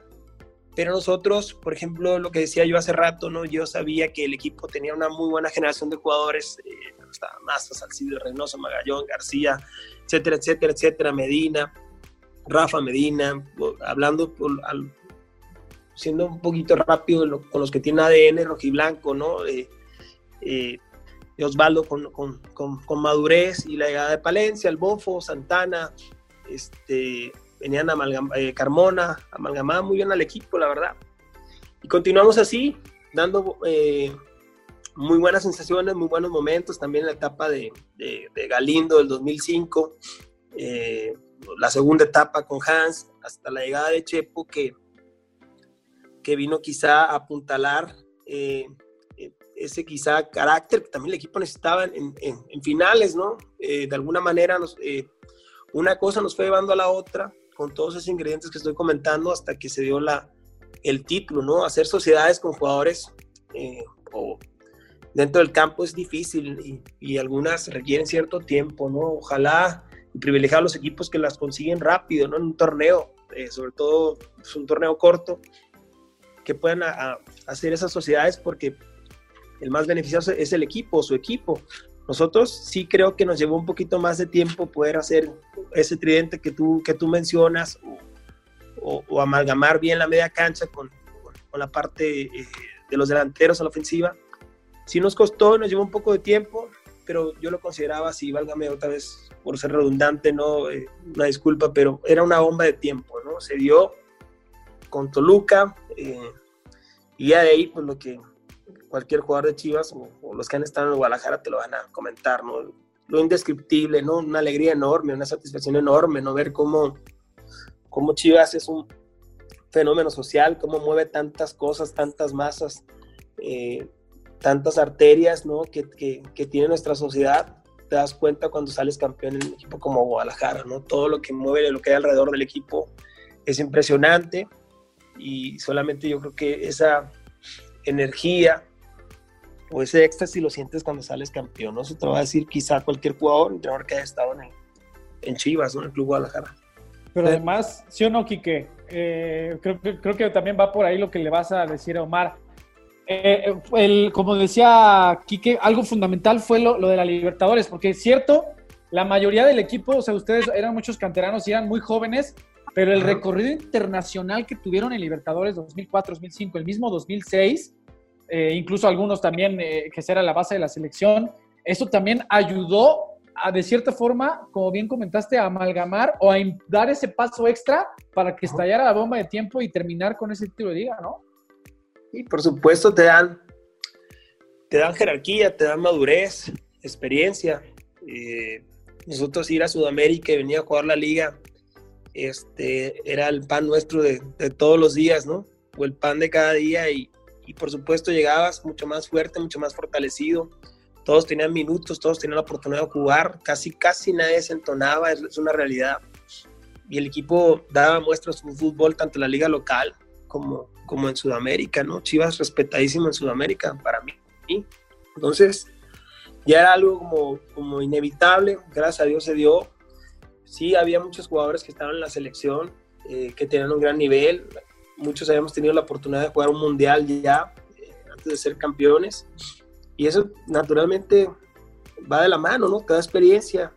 Pero nosotros, por ejemplo, lo que decía yo hace rato, ¿no? yo sabía que el equipo tenía una muy buena generación de jugadores, eh, estaba Massa, Salcido, Reynoso, Magallón, García, etcétera, etcétera, etcétera, Medina, Rafa Medina, hablando siendo un poquito rápido con los que tienen ADN rojiblanco, ¿no? Eh, eh, Osvaldo con, con, con, madurez y la llegada de Palencia, el Bofo, Santana, este, venían amalgam eh, Carmona, amalgamada muy bien al equipo, la verdad. Y continuamos así, dando eh, muy buenas sensaciones, muy buenos momentos, también la etapa de, Galindo del 2005, la segunda etapa con Hans, hasta la llegada de Chepo, que que vino quizá a apuntalar eh, eh, ese quizá carácter que también el equipo necesitaba en, finales, ¿no? Eh, de alguna manera una cosa nos fue llevando a la otra con todos esos ingredientes que estoy comentando hasta que se dio la, el título, ¿no? Hacer sociedades con jugadores o dentro del campo es difícil y, algunas requieren cierto tiempo, ¿no? Ojalá privilegiar a los equipos que las consiguen rápido, ¿no? En un torneo, sobre todo es un torneo corto, que puedan hacer esas sociedades porque el más beneficioso es el equipo, su equipo. Nosotros sí creo que nos llevó un poquito más de tiempo poder hacer ese tridente que tú, que tú mencionas o, amalgamar bien la media cancha con, con, la parte eh, de los delanteros a la ofensiva. Sí nos costó, nos llevó un poco de tiempo, pero yo lo consideraba así, válgame otra vez por ser redundante, no, eh, una disculpa, pero era una bomba de tiempo, ¿no? Se dio con Toluca eh, y ya de ahí, pues lo que cualquier jugador de Chivas o, los que han estado en Guadalajara te lo van a comentar, ¿no? Lo indescriptible, ¿no? Una alegría enorme, una satisfacción enorme, ¿no? Ver cómo, cómo Chivas es un fenómeno social, cómo mueve tantas cosas, tantas masas, eh, tantas arterias, ¿no? Que, que, que tiene nuestra sociedad te das cuenta cuando sales campeón en un equipo como Guadalajara, ¿no? Todo lo que mueve, lo que hay alrededor del equipo es impresionante y solamente yo creo que esa energía o ese éxtasis lo sientes cuando sales campeón, ¿no? Eso te va a decir quizá cualquier jugador, entrenador que haya estado en, en Chivas, ¿no? En el Club Guadalajara. Pero además, ¿sí o no, Quique? Eh, creo, creo que también va por ahí lo que le vas a decir a Omar eh, el, como decía Quique, algo fundamental fue lo, de la Libertadores, porque es cierto, la mayoría del equipo, o sea, ustedes eran muchos canteranos y eran muy jóvenes, pero el recorrido internacional que tuvieron en Libertadores 2004, 2005, el mismo 2006, eh, incluso algunos también eh, que era la base de la selección, eso también ayudó a, de cierta forma, como bien comentaste, a amalgamar o a dar ese paso extra para que estallara la bomba de tiempo y terminar con ese título de liga, ¿no? Y por supuesto te dan, te dan jerarquía, te dan madurez, experiencia. Eh, nosotros ir a Sudamérica y venir a jugar la liga, este, era el pan nuestro de, todos los días, ¿no? O el pan de cada día y, y, por supuesto llegabas mucho más fuerte, mucho más fortalecido. Todos tenían minutos, todos tenían la oportunidad de jugar, casi, casi nadie se entonaba, es, es una realidad. Y el equipo daba muestras de fútbol tanto en la liga local como, como en Sudamérica, ¿no? Chivas respetadísimo en Sudamérica para mí. Entonces, ya era algo como, como inevitable, gracias a Dios se dio. Sí, había muchos jugadores que estaban en la selección, eh, que tenían un gran nivel. Muchos habíamos tenido la oportunidad de jugar un mundial ya, eh, antes de ser campeones. Y eso naturalmente va de la mano, ¿no? Te da experiencia,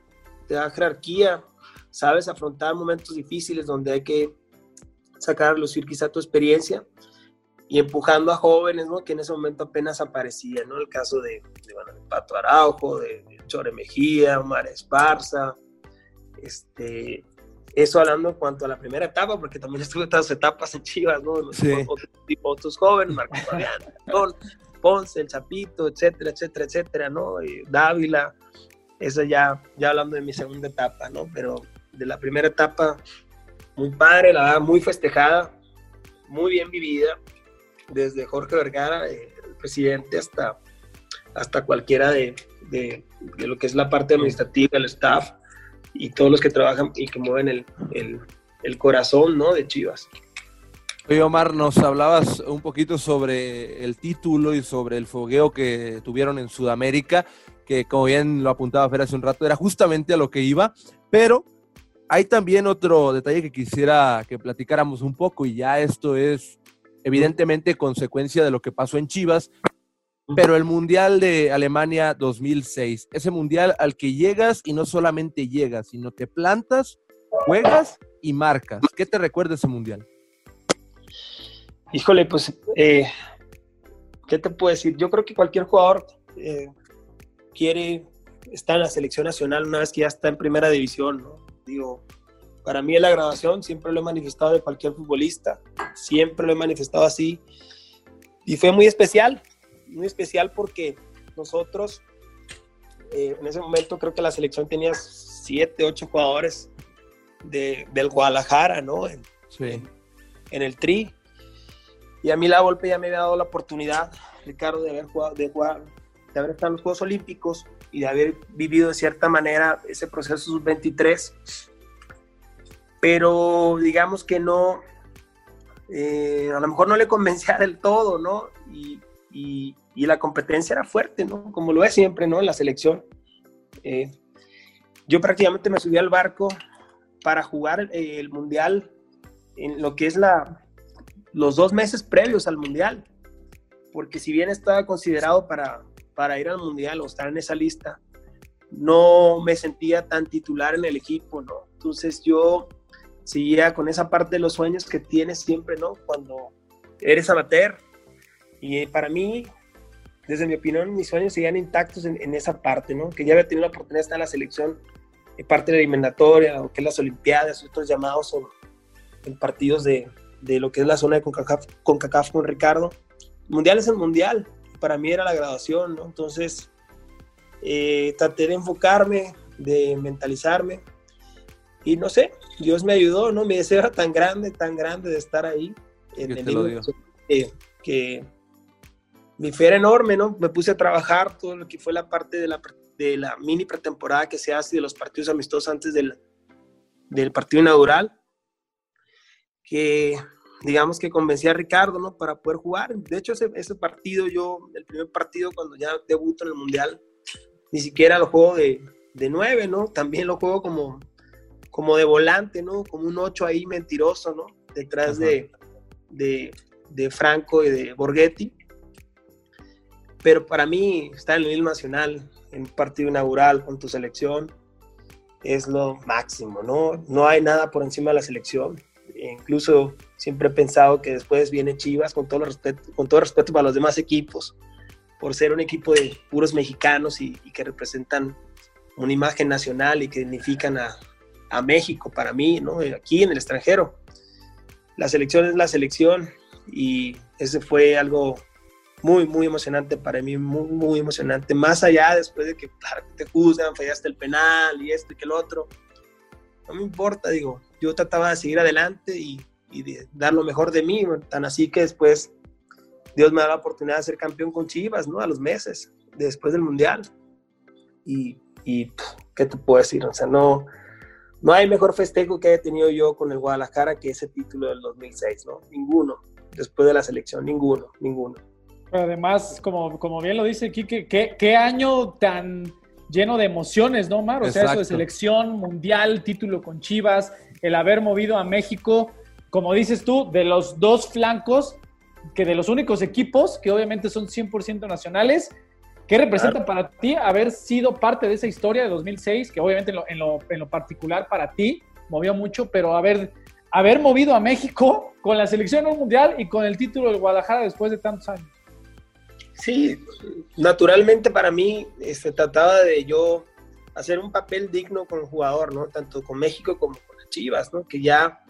te da jerarquía, sabes afrontar momentos difíciles donde hay que sacar a lucir quizá tu experiencia y empujando a jóvenes, ¿no? Que en ese momento apenas aparecían, ¿no? El caso de, de, Pato Araujo, de, Chore Mejía, Omar Esparza, este, eso hablando en cuanto a la primera etapa, porque también estuve otras etapas en Chivas, ¿no? Sí. Otros, otros jóvenes, Marcos Fabián, Ponce, El Chapito, etcétera, etcétera, etcétera, ¿no? Dávila, eso ya, ya hablando de mi segunda etapa, ¿no? Pero de la primera etapa, muy padre, la verdad, muy festejada, muy bien vivida, desde Jorge Vergara, eh, el presidente, hasta, hasta cualquiera de, de, lo que es la parte administrativa, el staff y todos los que trabajan y que mueven el, el, corazón ¿no? de Chivas. Oye, Omar, nos hablabas un poquito sobre el título y sobre el fogueo que tuvieron en Sudamérica, que como bien lo apuntaba Fer hace un rato, era justamente a lo que iba, pero hay también otro detalle que quisiera que platicáramos un poco y ya esto es evidentemente consecuencia de lo que pasó en Chivas, pero el Mundial de Alemania 2006, ese Mundial al que llegas y no solamente llegas, sino te plantas, juegas y marcas. ¿Qué te recuerda ese Mundial? Híjole, pues, eh, ¿qué te puedo decir? Yo creo que cualquier jugador eh, quiere estar en la selección nacional una vez que ya está en primera división, ¿no? Digo, para mí la grabación siempre lo he manifestado de cualquier futbolista, siempre lo he manifestado así. Y fue muy especial, muy especial porque nosotros eh, en ese momento creo que la selección tenía siete, ocho jugadores de, del Guadalajara, ¿no? En, sí. en, el Tri. Y a mí la golpe ya me había dado la oportunidad, Ricardo, de haber jugado, de jugar, de haber estado en los Juegos Olímpicos y de haber vivido de cierta manera ese proceso sub-23, pero digamos que no, eh, a lo mejor no le convencía del todo, ¿no? Y, y, la competencia era fuerte, ¿no? Como lo es siempre, ¿no? En la selección. Eh, yo prácticamente me subí al barco para jugar el Mundial en lo que es la, los dos meses previos al Mundial, porque si bien estaba considerado para, para ir al Mundial o estar en esa lista, no me sentía tan titular en el equipo, ¿no? Entonces yo seguía con esa parte de los sueños que tienes siempre, ¿no? Cuando eres amateur. Y para mí, desde mi opinión, mis sueños seguían intactos en, esa parte, ¿no? Que ya había tenido la oportunidad de estar en la selección, en parte de la eliminatoria, o que las Olimpiadas, otros llamados en, partidos de, de, lo que es la zona de CONCACAF, CONCACAF con Ricardo. mundial es el mundial, para mí era la graduación, ¿no? Entonces, eh, traté de enfocarme, de mentalizarme, y no sé, Dios me ayudó, ¿no? Mi deseo era tan grande, tan grande de estar ahí. En el que, que mi fe era enorme, ¿no? Me puse a trabajar todo lo que fue la parte de la, de la mini pretemporada que se hace de los partidos amistosos antes del, del partido inaugural, que digamos que convencí a Ricardo, ¿no? Para poder jugar. De hecho, ese, ese partido, yo, el primer partido cuando ya debuto en el Mundial, ni siquiera lo juego de, de nueve, ¿no? También lo juego como, como de volante, ¿no? Como un ocho ahí mentiroso, ¿no? Detrás de, de, de Franco y de Borghetti pero para mí estar en el nivel nacional, en un partido inaugural con tu selección, es lo máximo, ¿no? No hay nada por encima de la selección. E incluso siempre he pensado que después viene Chivas, con todo, respeto, con todo respeto para los demás equipos, por ser un equipo de puros mexicanos y, que representan una imagen nacional y que dignifican a, a México para mí, ¿no? Aquí en el extranjero. La selección es la selección y ese fue algo muy, muy emocionante para mí, muy, muy emocionante. Más allá después de que, claro, te juzgan, fallaste el penal y esto y que el otro. No me importa, digo, yo trataba de seguir adelante y, y de dar lo mejor de mí, tan así que después Dios me da la oportunidad de ser campeón con Chivas, ¿no? A los meses, después del Mundial. Y, y ¿qué te puedo decir? O sea, no, no hay mejor festejo que haya tenido yo con el Guadalajara que ese título del 2006, ¿no? Ninguno. Después de la selección, ninguno, ninguno. Además, como, como bien lo dice Kike, ¿qué, qué año tan lleno de emociones, ¿no, Mar? O sea, eso de selección mundial, título con Chivas, el haber movido a México, como dices tú, de los dos flancos, que de los únicos equipos, que obviamente son 100% nacionales, ¿qué representa para ti haber sido parte de esa historia de 2006, que obviamente en lo, en lo, en lo particular para ti movió mucho, pero haber, haber movido a México con la selección mundial y con el título del Guadalajara después de tantos años? Sí, naturalmente para mí se este, trataba de yo hacer un papel digno con el jugador, ¿no? Tanto con México como con Chivas, ¿no? Que ya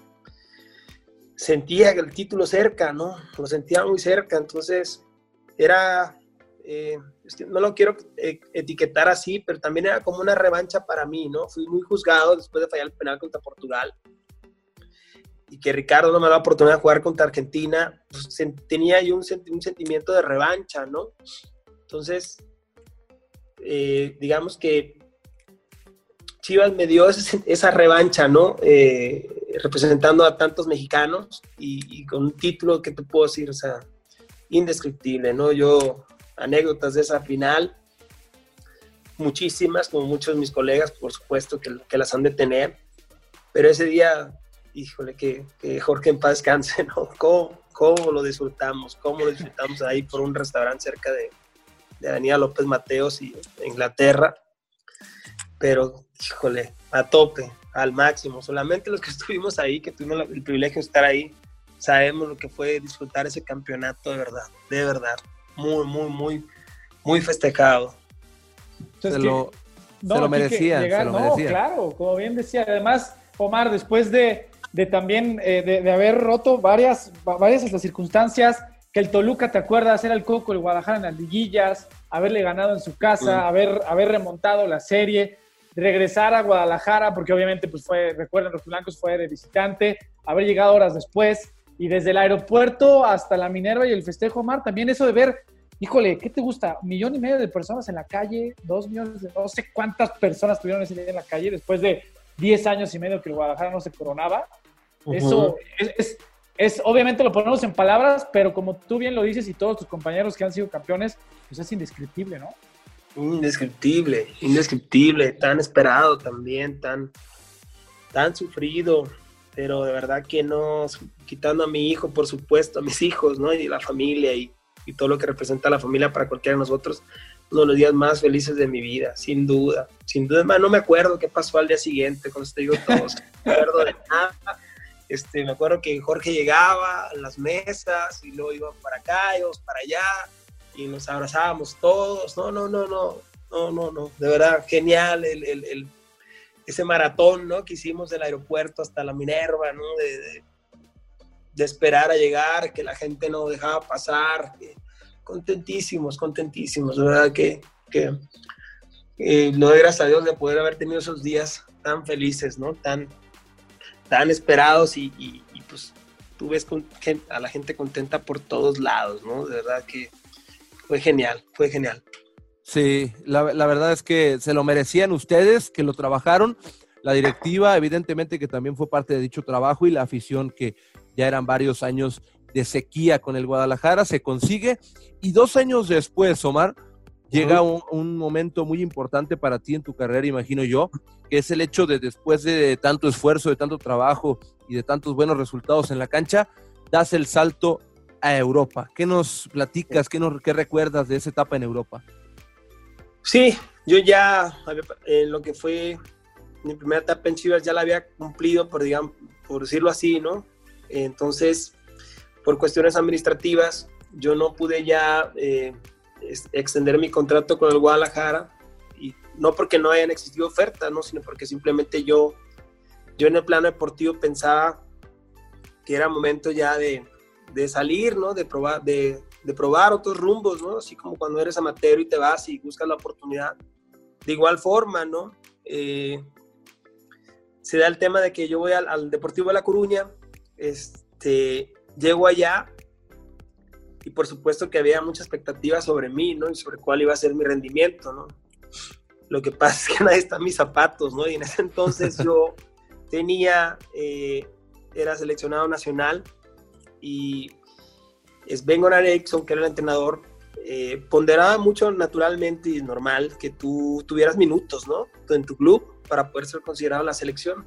sentía el título cerca, ¿no? Lo sentía muy cerca, entonces era, eh, no lo quiero eh, etiquetar así, pero también era como una revancha para mí, ¿no? Fui muy juzgado después de fallar el penal contra Portugal y que Ricardo no me da la oportunidad de jugar contra Argentina, pues, tenía yo un, sentimiento de revancha, ¿no? Entonces, eh, digamos que Chivas me dio esa revancha, ¿no? Eh, representando a tantos mexicanos y, con un título que te puedo decir, o sea, indescriptible, ¿no? Yo, anécdotas de esa final, muchísimas, como muchos de mis colegas, por supuesto, que, que las han de tener, pero ese día híjole, que, Jorge en paz descanse, ¿no? ¿Cómo, ¿Cómo, lo disfrutamos? ¿Cómo lo disfrutamos ahí por un restaurante cerca de, de Avenida López Mateos y Inglaterra? Pero, híjole, a tope, al máximo. Solamente los que estuvimos ahí, que tuvimos el privilegio de estar ahí, sabemos lo que fue disfrutar ese campeonato de verdad, de verdad. Muy, muy, muy, muy festejado. se, lo, se lo merecía. se lo no, claro, como bien decía. Además, Omar, después de, de también eh, de, haber roto varias, varias las circunstancias, que el Toluca, ¿te acuerdas? Era el Coco, el Guadalajara en las liguillas, haberle ganado en su casa, haber, haber remontado la serie, regresar a Guadalajara, porque obviamente, pues fue, recuerden, los blancos fue de visitante, haber llegado horas después, y desde el aeropuerto hasta la Minerva y el festejo Mar, también eso de ver, híjole, ¿qué te gusta? Millón y medio de personas en la calle, dos millones, de, no sé cuántas personas tuvieron ese día en la calle después de 10 años y medio que el Guadalajara no se coronaba. Eso es, es, obviamente lo ponemos en palabras, pero como tú bien lo dices y todos tus compañeros que han sido campeones, pues es indescriptible, ¿no? Indescriptible, indescriptible, tan esperado también, tan, tan sufrido, pero de verdad que no, quitando a mi hijo, por supuesto, a mis hijos, ¿no? Y la familia y, y todo lo que representa la familia para cualquiera de nosotros, uno de los días más felices de mi vida, sin duda. Sin duda, no me acuerdo qué pasó al día siguiente, cuando te digo todo, no me acuerdo de nada. Este, me acuerdo que Jorge llegaba a las mesas y luego iba para acá, íbamos para allá y nos abrazábamos todos. No, no, no, no, no, no, no. De verdad, genial el, el, ese maratón, ¿no? Que hicimos del aeropuerto hasta la Minerva, ¿no? De, de esperar a llegar, que la gente no dejaba pasar. Contentísimos, contentísimos, verdad que, que eh, gracias a Dios de poder haber tenido esos días tan felices, ¿no? Tan, tan esperados y pues tú ves con, a la gente contenta por todos lados, ¿no? De verdad que fue genial, fue genial. Sí, la, la, verdad es que se lo merecían ustedes, que lo trabajaron, la directiva, evidentemente que también fue parte de dicho trabajo y la afición que ya eran varios años de sequía con el Guadalajara, se consigue. Y dos años después, Omar, llega un, un, momento muy importante para ti en tu carrera, imagino yo, que es el hecho de después de tanto esfuerzo, de tanto trabajo y de tantos buenos resultados en la cancha, das el salto a Europa. ¿Qué nos platicas, qué, nos, qué recuerdas de esa etapa en Europa? Sí, yo ya, en lo que fue mi primera etapa en Chivas, ya la había cumplido, por, digamos, por decirlo así, ¿no? Entonces, por cuestiones administrativas, yo no pude ya eh, extender mi contrato con el Guadalajara, y no porque no hayan existido ofertas, ¿no? sino porque simplemente yo, yo en el plano deportivo pensaba que era momento ya de, de salir, ¿no? de, probar, de, de, probar otros rumbos, ¿no? así como cuando eres amateur y te vas y buscas la oportunidad. De igual forma, ¿no? Eh, se da el tema de que yo voy al, al Deportivo de La Coruña, este, llego allá y por supuesto que había mucha expectativa sobre mí, ¿no? Y sobre cuál iba a ser mi rendimiento, ¿no? Lo que pasa es que nadie está en mis zapatos, ¿no? Y en ese entonces yo tenía, eh, era seleccionado nacional y Sven Goran Eriksson, que era el entrenador, eh, ponderaba mucho naturalmente y normal que tú tuvieras minutos, ¿no? En tu club para poder ser considerado la selección.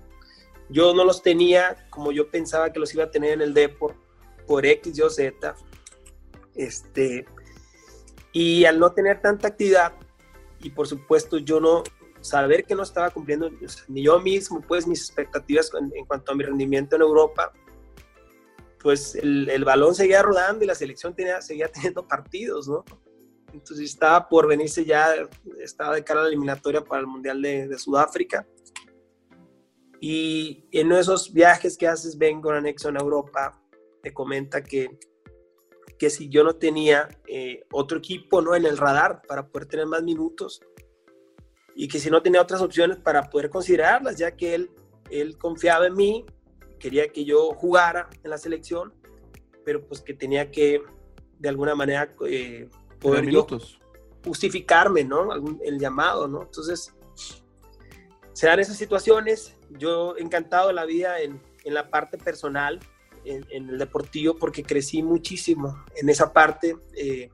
Yo no los tenía como yo pensaba que los iba a tener en el Deport por X, Y Z. Este, y al no tener tanta actividad y por supuesto yo no saber que no estaba cumpliendo ni yo mismo pues mis expectativas en, cuanto a mi rendimiento en Europa, pues el, balón seguía rodando y la selección tenía, seguía teniendo partidos, ¿no? Entonces estaba por venirse ya, estaba de cara a la eliminatoria para el Mundial de, Sudáfrica. Y en esos viajes que haces, ven con anexo en Europa, te comenta que, que si yo no tenía eh, otro equipo ¿no? en el radar para poder tener más minutos y que si no tenía otras opciones para poder considerarlas, ya que él, él confiaba en mí, quería que yo jugara en la selección, pero pues que tenía que de alguna manera eh, poder minutos. justificarme, ¿no? Algún, el llamado, ¿no? Entonces, se dan esas situaciones, yo encantado de la vida en, en la parte personal, en, en, el deportivo porque crecí muchísimo en esa parte, eh,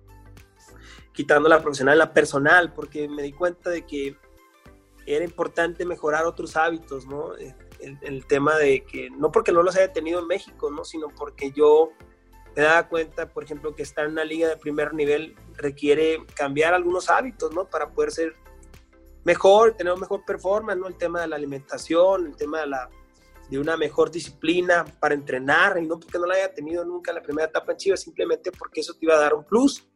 quitando la profesional, la personal, porque me di cuenta de que era importante mejorar otros hábitos, ¿no? El, el, tema de que, no porque no los haya tenido en México, ¿no? Sino porque yo me daba cuenta, por ejemplo, que estar en una liga de primer nivel requiere cambiar algunos hábitos, ¿no? Para poder ser mejor, tener mejor performance, ¿no? El tema de la alimentación, el tema de la de una mejor disciplina para entrenar y no porque no la haya tenido nunca en la primera etapa en Chivas, simplemente porque eso te iba a dar un plus.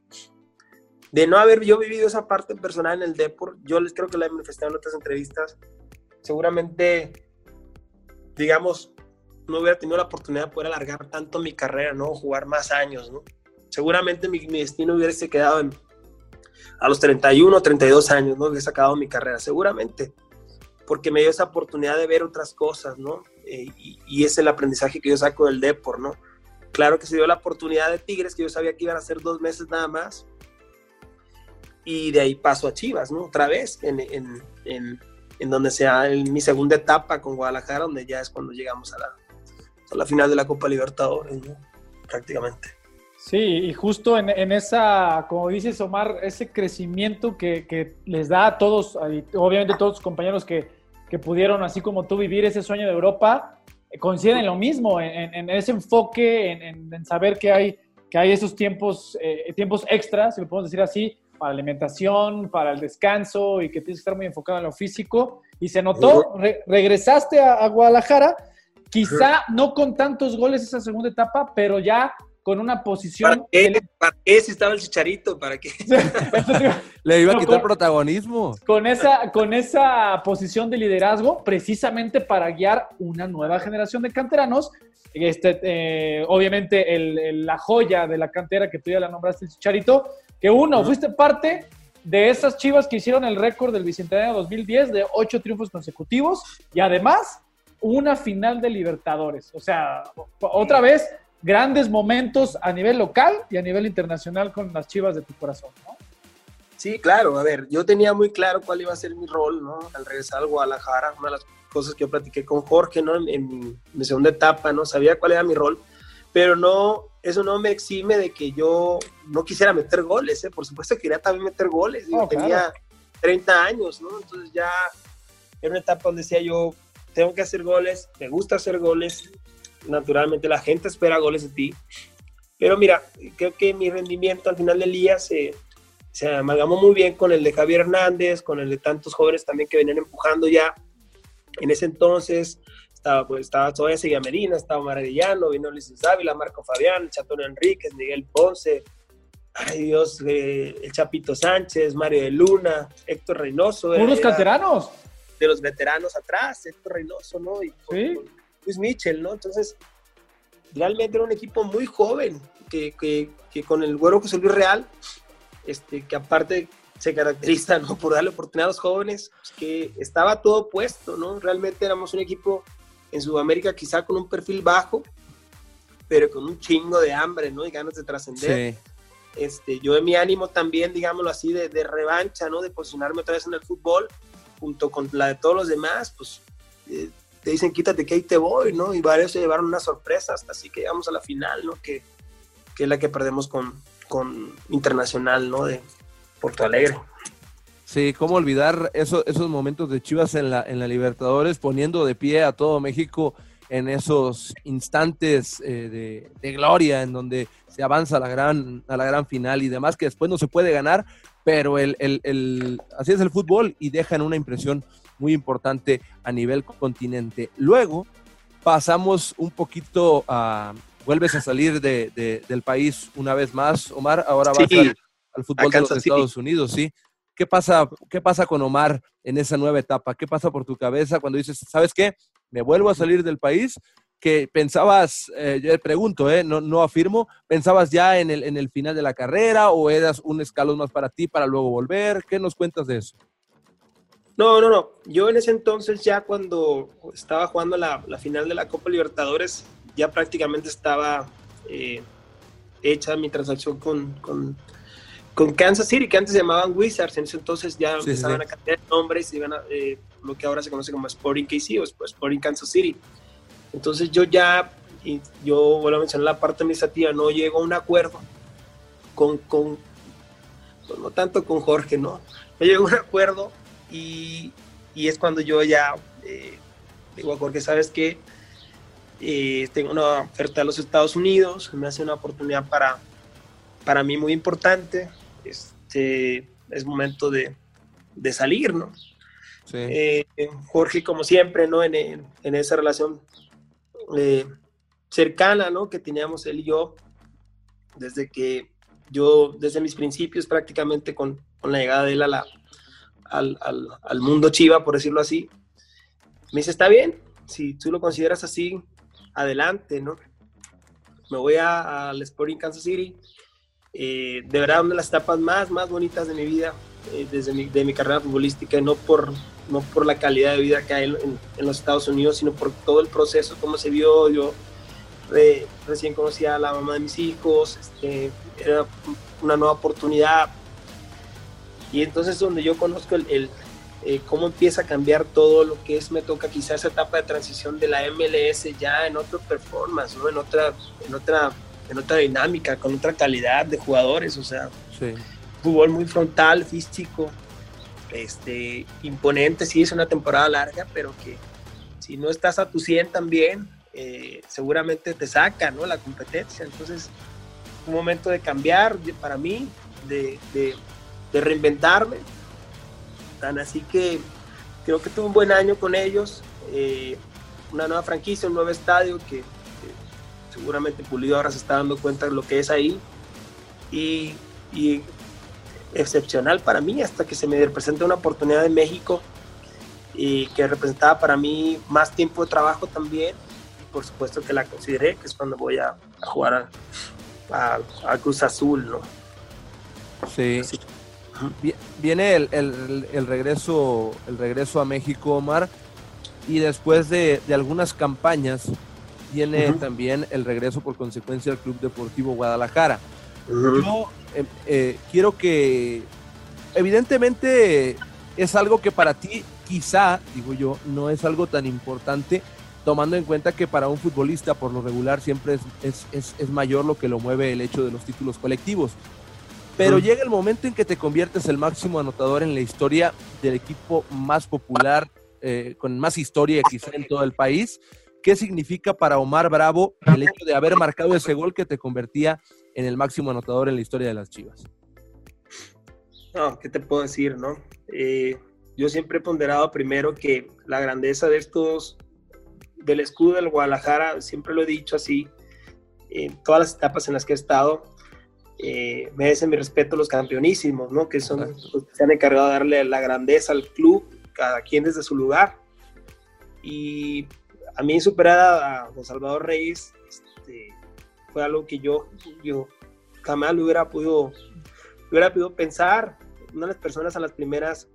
De no haber yo vivido esa parte personal en el Deport, yo les creo que la he manifestado en otras entrevistas, seguramente, digamos, no hubiera tenido la oportunidad de poder alargar tanto mi carrera, ¿no? Jugar más años, ¿no? Seguramente mi, mi destino hubiese quedado en, a los 31, 32 años, ¿no? Hubiese acabado mi carrera, seguramente porque me dio esa oportunidad de ver otras cosas, ¿no? Eh, y, y, es el aprendizaje que yo saco del Depor, ¿no? Claro que se dio la oportunidad de Tigres, que yo sabía que iban a ser dos meses nada más, y de ahí paso a Chivas, ¿no? Otra vez, en, en, en, en donde sea en mi segunda etapa con Guadalajara, donde ya es cuando llegamos a la, a la final de la Copa Libertadores, ¿no? Prácticamente. Sí, y justo en, en, esa, como dices Omar, ese crecimiento que, que les da a todos, obviamente a todos sus compañeros que, que pudieron, así como tú, vivir ese sueño de Europa, eh, coinciden en lo mismo, en, en ese enfoque, en, en, saber que hay, que hay esos tiempos, eh, tiempos extras, si lo podemos decir así, para alimentación, para el descanso y que tienes que estar muy enfocado en lo físico. Y se notó, regresaste a, Guadalajara, quizá no con tantos goles esa segunda etapa, pero ya con una posición. ¿Para qué? Si estaba el chicharito, ¿para qué? Le iba a quitar protagonismo. Con esa, con esa posición de liderazgo, precisamente para guiar una nueva generación de canteranos. Este, eh, obviamente, la joya de la cantera que tú ya la nombraste, el chicharito, que uno, fuiste parte de esas chivas que hicieron el récord del Bicentenario 2010 de ocho triunfos consecutivos y además una final de Libertadores. O sea, otra vez grandes momentos a nivel local y a nivel internacional con las chivas de tu corazón, ¿no? Sí, claro, a ver, yo tenía muy claro cuál iba a ser mi rol, ¿no? Al regresar al Guadalajara, una de las cosas que yo platiqué con Jorge, ¿no? En, mi segunda etapa, ¿no? Sabía cuál era mi rol, pero no, eso no me exime de que yo no quisiera meter goles, ¿eh? Por supuesto que quería también meter goles, yo tenía 30 años, ¿no? Entonces ya era una etapa donde decía yo, tengo que hacer goles, me gusta hacer goles, naturalmente la gente espera goles de ti. Pero mira, creo que mi rendimiento al final del día se, se amalgamó muy bien con el de Javier Hernández, con el de tantos jóvenes también que venían empujando ya. En ese entonces estaba, pues, estaba todavía Seguía Medina, estaba Maravillano, vino Luis Dávila, Marco Fabián, Chatón Enríquez, Miguel Ponce, ay Dios, eh, el Chapito Sánchez, Mario de Luna, Héctor Reynoso. Unos canteranos. De los veteranos atrás, Héctor Reynoso, ¿no? Y, ¿Sí? Luis Mitchell, ¿no? Entonces, realmente era un equipo muy joven, que, que, que con el güero José Luis Real, este, que aparte se caracteriza ¿no? por darle oportunidad a los jóvenes, pues, que estaba todo puesto, ¿no? Realmente éramos un equipo en Sudamérica quizá con un perfil bajo, pero con un chingo de hambre, ¿no? Y ganas de trascender. Este, yo de mi ánimo también, digámoslo así, de, de, revancha, ¿no? De posicionarme otra vez en el fútbol, junto con la de todos los demás, pues eh, te dicen quítate que ahí te voy, ¿no? Y varios se llevaron una sorpresa hasta así que llegamos a la final, ¿no? Que, que es la que perdemos con, con Internacional, ¿no? De Porto Alegre. Sí, cómo olvidar esos, esos momentos de Chivas en la, en la Libertadores, poniendo de pie a todo México en esos instantes eh, de, de, gloria en donde se avanza a la, gran, a la gran final y demás, que después no se puede ganar, pero el, el, el, así es el fútbol y dejan una impresión muy importante a nivel continente. Luego pasamos un poquito a, vuelves a salir de, del país una vez más, Omar, ahora vas al, fútbol de los Estados Unidos, ¿sí? ¿Qué pasa, ¿Qué pasa con Omar en esa nueva etapa? ¿Qué pasa por tu cabeza cuando dices, ¿sabes qué? Me vuelvo a salir del país, que pensabas, eh, yo pregunto, eh, no, no afirmo, ¿pensabas ya en el, en el final de la carrera o eras un escalón más para ti para luego volver? ¿Qué nos cuentas de eso? No, no, no. Yo en ese entonces ya cuando estaba jugando la, la final de la Copa Libertadores, ya prácticamente estaba eh, hecha mi transacción con, con, con, Kansas City, que antes se llamaban Wizards. En ese entonces ya empezaban a cambiar nombres y iban a eh, lo que ahora se conoce como Sporting KC o Sporting Kansas City. Entonces yo ya, y yo vuelvo a mencionar la parte administrativa, no llego a un acuerdo con, con no tanto con Jorge, ¿no? No llego a un acuerdo y, es cuando yo ya eh, digo a Jorge, ¿sabes qué? Eh, tengo una oferta a los Estados Unidos, me hace una oportunidad para, para mí muy importante. Este, es momento de, de salir, ¿no? Eh, Jorge, como siempre, ¿no? En, en esa relación cercana, ¿no? Que teníamos él y yo, desde que yo, desde mis principios prácticamente con, con la llegada de él a la, al, al, mundo chiva, por decirlo así. Me dice, está bien, si tú lo consideras así, adelante, ¿no? Me voy al Sporting Kansas City. Eh, de verdad, una de las etapas más, más bonitas de mi vida, eh, desde mi, de mi carrera futbolística, no por, no por la calidad de vida que hay en, los Estados Unidos, sino por todo el proceso, cómo se vio. Yo recién conocí a la mamá de mis hijos, este, era una nueva oportunidad y entonces donde yo conozco el, eh, cómo empieza a cambiar todo lo que es, me toca quizás esa etapa de transición de la MLS ya en otro performance, ¿no? en, otra, en, otra, en otra dinámica, con otra calidad de jugadores, o sea, fútbol muy frontal, físico, este, imponente, sí es una temporada larga, pero que si no estás a tu 100 también, eh, seguramente te saca ¿no? la competencia. Entonces, un momento de cambiar para mí, de, de reinventarme. Tan así que creo que tuve un buen año con ellos. Eh, una nueva franquicia, un nuevo estadio que, que, seguramente Pulido ahora se está dando cuenta de lo que es ahí. Y, y excepcional para mí hasta que se me presenta una oportunidad en México y que representaba para mí más tiempo de trabajo también. Y por supuesto que la consideré, que es cuando voy a, a jugar a, a, Cruz Azul, ¿no? Sí. sí. Viene el, el, el, regreso, el regreso a México, Omar, y después de, de algunas campañas viene uh -huh. también el regreso por consecuencia al Club Deportivo Guadalajara. Uh -huh. Yo eh, eh, quiero que, evidentemente, es algo que para ti quizá, digo yo, no es algo tan importante, tomando en cuenta que para un futbolista por lo regular siempre es, es, es, es mayor lo que lo mueve el hecho de los títulos colectivos. Pero uh -huh. llega el momento en que te conviertes el máximo anotador en la historia del equipo más popular, eh, con más historia quizá en todo el país. ¿Qué significa para Omar Bravo el hecho de haber marcado ese gol que te convertía en el máximo anotador en la historia de las Chivas? No, ¿qué te puedo decir, no? Eh, yo siempre he ponderado primero que la grandeza de estos, del escudo del Guadalajara, siempre lo he dicho así, en todas las etapas en las que he estado, eh, merecen mi respeto los campeonísimos, ¿no? Que son los que se han encargado de darle la grandeza al club, cada quien desde su lugar. Y a mí superar a, Don Salvador Reyes este, fue algo que yo, yo jamás lo hubiera podido, hubiera podido pensar. Una de las personas a las primeras,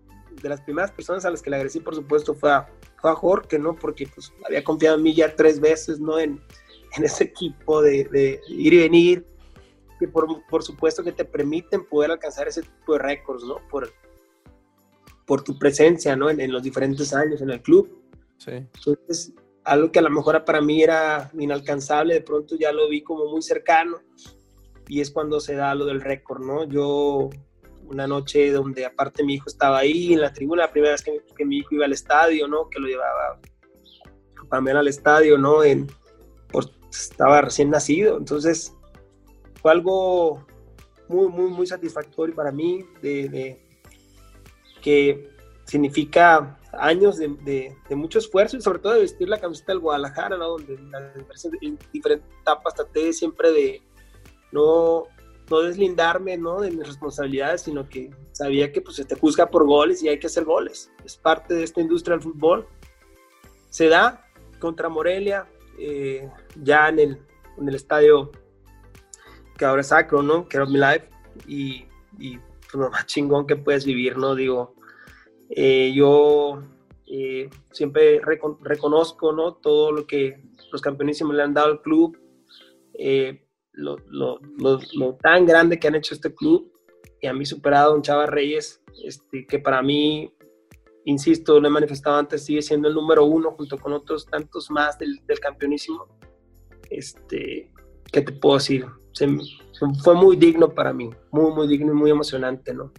de las primeras personas a las que le agradecí, por supuesto, fue a, fue a Jorge, ¿no? Porque pues había confiado en mí ya tres veces, ¿no? En, en ese equipo de, de ir y venir, que por, por, supuesto que te permiten poder alcanzar ese tipo de récords, ¿no? Por, por tu presencia, ¿no? En, en, los diferentes años en el club. Sí. Entonces, algo que a lo mejor para mí era inalcanzable, de pronto ya lo vi como muy cercano y es cuando se da lo del récord, ¿no? Yo una noche donde aparte mi hijo estaba ahí en la tribuna, la primera vez que, que mi hijo iba al estadio, ¿no? Que lo llevaba también al estadio, ¿no? En, estaba recién nacido, entonces fue algo muy, muy, muy satisfactorio para mí, de, de que significa años de, de, de, mucho esfuerzo y sobre todo de vestir la camiseta del Guadalajara, ¿no? donde en diferentes etapas traté siempre de no, no deslindarme ¿no? de mis responsabilidades, sino que sabía que pues, se te juzga por goles y hay que hacer goles. Es parte de esta industria del fútbol. Se da contra Morelia, eh, ya en el, en el estadio que ahora es sacro, ¿no? Que era mi life, y, y pues, lo más chingón que puedes vivir, ¿no? Digo, eh, yo eh, siempre recon reconozco ¿no? todo lo que los campeonísimos le han dado al club, eh, lo, lo, lo, lo, tan grande que han hecho este club y a mí superado Don Chava Reyes, este, que para mí, insisto, lo he manifestado antes, sigue siendo el número uno junto con otros tantos más del, del campeonísimo. Este, ¿Qué te puedo decir? Fue muy digno para mí, muy, muy digno y muy emocionante, ¿no?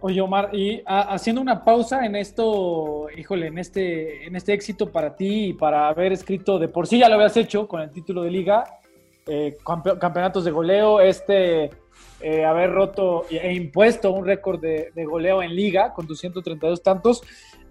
Oye, Omar, y a, haciendo una pausa en esto, híjole, en este, en este éxito para ti y para haber escrito, de por sí ya lo habías hecho con el título de liga, eh, campe, campeonatos de goleo, este, eh, haber roto e impuesto un récord de, de, goleo en liga con tus 132 tantos,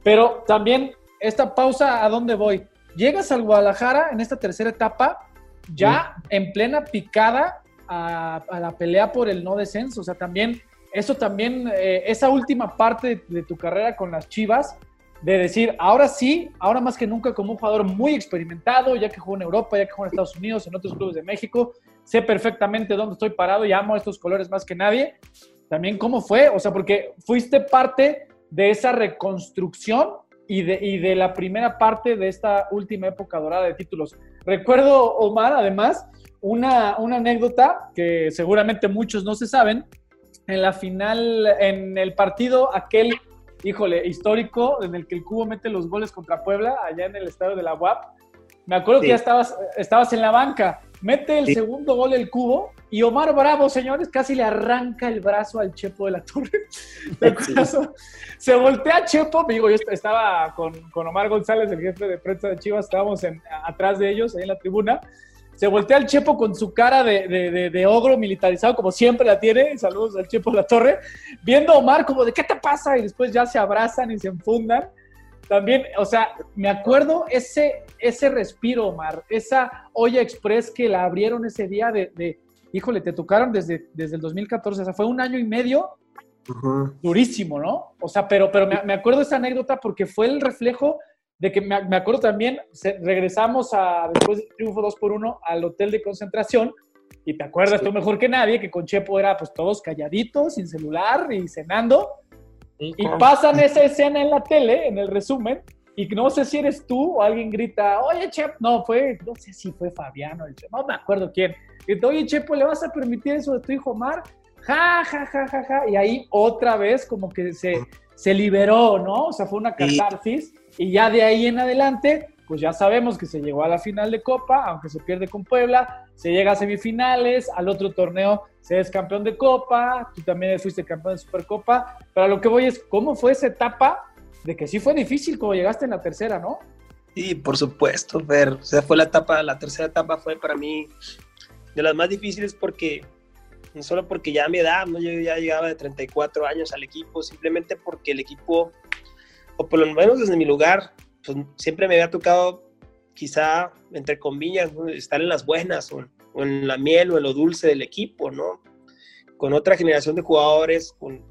pero también esta pausa, ¿a dónde voy? Llegas al Guadalajara en esta tercera etapa, ya sí. en plena picada a, a la pelea por el no descenso, o sea, también eso también, eh, esa última parte de, de, tu carrera con las Chivas, de decir, ahora sí, ahora más que nunca como un jugador muy experimentado, ya que jugó en Europa, ya que jugó en Estados Unidos, en otros clubes de México, sé perfectamente dónde estoy parado y amo estos colores más que nadie. También cómo fue, o sea, porque fuiste parte de esa reconstrucción y de, y de la primera parte de esta última época dorada de títulos. Recuerdo, Omar, además, una, una anécdota que seguramente muchos no se saben, en la final, en el partido aquel, híjole, histórico, en el que el Cubo mete los goles contra Puebla, allá en el estadio de la UAP. Me acuerdo sí. que ya estabas, estabas en la banca. Mete el sí. segundo gol el Cubo y Omar Bravo, señores, casi le arranca el brazo al Chepo de la Torre. Se voltea Chepo, digo, yo estaba con, con, Omar González, el jefe de prensa de Chivas, estábamos en, atrás de ellos, ahí en la tribuna se voltea el Chepo con su cara de, de, ogro militarizado, como siempre la tiene. Saludos al Chepo La Torre. Viendo a Omar como de qué te pasa y después ya se abrazan y se enfundan. También, o sea, me acuerdo ese, ese respiro, Omar, esa olla express que la abrieron ese día de, híjole, te tocaron desde, desde el 2014, o sea, fue un año y medio durísimo, ¿no? O sea, pero, pero me, me, acuerdo esa anécdota porque fue el reflejo de que me, me acuerdo también, regresamos a, después del triunfo 2 por 1 al hotel de concentración y te acuerdas tú mejor que nadie que con Chepo era pues todos calladitos, sin celular y cenando. Y pasan esa escena en la tele, en el resumen, y no sé si eres tú o alguien grita, oye, Chepo, no, fue, no sé si fue Fabiano, el no me acuerdo quién. Grita, oye, Chepo, ¿le vas a permitir eso de tu hijo Omar? Ja, ja, ja, ja, ja. Y ahí otra vez como que se, se liberó, ¿no? O sea, fue una catarsis. Y ya de ahí en adelante, pues ya sabemos que se llegó a la final de Copa, aunque se pierde con Puebla, se llega a semifinales, al otro torneo se es campeón de Copa, tú también fuiste campeón de Supercopa, pero lo que voy es, ¿cómo fue esa etapa de que sí fue difícil como llegaste en la tercera, ¿no? Sí, por supuesto, ver, o sea, fue la etapa, la tercera etapa fue para mí de las más difíciles porque no solo porque ya a mi edad, ¿no? yo ya llegaba de 34 años al equipo, simplemente porque el equipo o por lo menos desde mi lugar, pues siempre me había tocado quizá, entre comillas, estar en las buenas o, en la miel o en lo dulce del equipo, ¿no? Con otra generación de jugadores, con,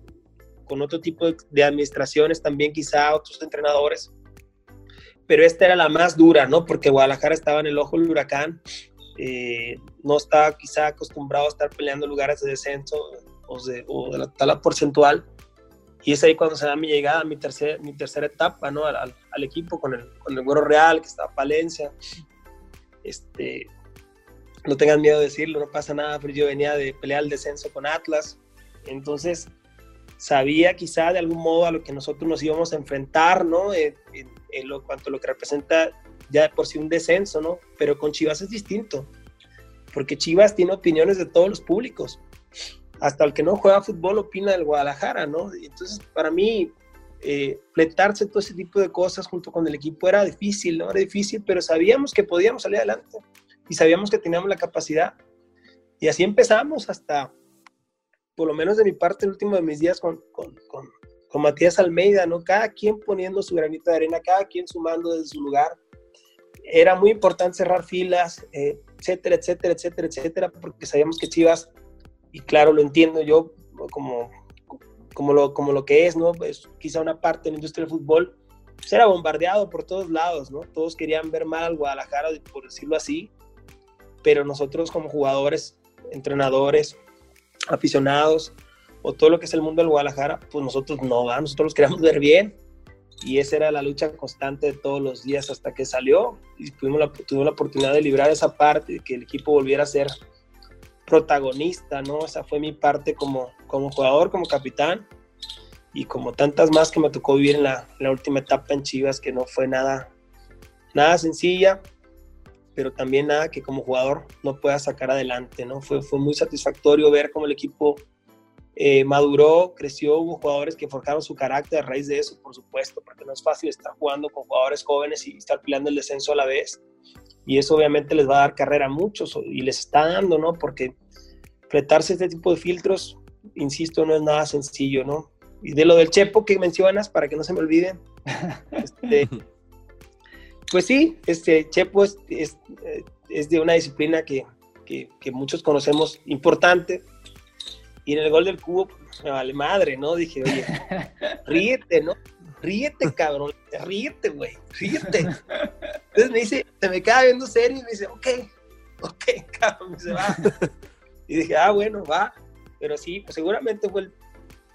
otro tipo de, administraciones también, quizá otros entrenadores. Pero esta era la más dura, ¿no? Porque Guadalajara estaba en el ojo del huracán, eh, no estaba quizá acostumbrado a estar peleando lugares de descenso o de, o de la tabla porcentual y es ahí cuando se da mi llegada, mi, tercer, mi tercera etapa, ¿no? Al, equipo con el, con el Güero Real, que estaba Palencia. Este, no tengan miedo de decirlo, no pasa nada, pero yo venía de pelear el descenso con Atlas. Entonces, sabía quizá de algún modo a lo que nosotros nos íbamos a enfrentar, ¿no? En, lo cuanto lo que representa ya por sí un descenso, ¿no? Pero con Chivas es distinto, porque Chivas tiene opiniones de todos los públicos hasta el que no juega fútbol opina del Guadalajara, ¿no? Entonces, para mí, eh, fletarse todo ese tipo de cosas junto con el equipo era difícil, ¿no? Era difícil, pero sabíamos que podíamos salir adelante y sabíamos que teníamos la capacidad. Y así empezamos hasta, por lo menos de mi parte, el último de mis días con, con, con, Matías Almeida, ¿no? Cada quien poniendo su granito de arena, cada quien sumando desde su lugar. Era muy importante cerrar filas, eh, etcétera, etcétera, etcétera, etcétera, porque sabíamos que Chivas y claro, lo entiendo yo como, como, lo, como lo que es, ¿no? Pues quizá una parte de la industria del fútbol, pues era bombardeado por todos lados, ¿no? Todos querían ver mal al Guadalajara, por decirlo así, pero nosotros como jugadores, entrenadores, aficionados, o todo lo que es el mundo del Guadalajara, pues nosotros no, nosotros los queríamos ver bien, y esa era la lucha constante de todos los días hasta que salió y tuvimos la, tuvimos la oportunidad de librar esa parte, que el equipo volviera a ser protagonista, ¿no? Esa fue mi parte como, como jugador, como capitán y como tantas más que me tocó vivir en la, última etapa en Chivas, que no fue nada, nada sencilla, pero también nada que como jugador no pueda sacar adelante, ¿no? Fue, fue muy satisfactorio ver cómo el equipo eh, maduró, creció, hubo jugadores que forjaron su carácter a raíz de eso, por supuesto, porque no es fácil estar jugando con jugadores jóvenes y estar peleando el descenso a la vez y eso obviamente les va a dar carrera a muchos y les está dando, ¿no? Porque fletarse este tipo de filtros, insisto, no es nada sencillo, ¿no? Y de lo del Chepo que mencionas, para que no se me olviden, este, pues sí, este Chepo es, es, es de una disciplina que, que, que, muchos conocemos importante. Y en el gol del cubo, me vale madre, ¿no? Dije, oye, ríete, ¿no? Ríete, cabrón, ríete, güey, ríete. Entonces me dice, se me queda viendo serio y me dice, ok, ok, cabrón, me dice, va. Y dije, ah, bueno, va. Pero sí, pues seguramente fue el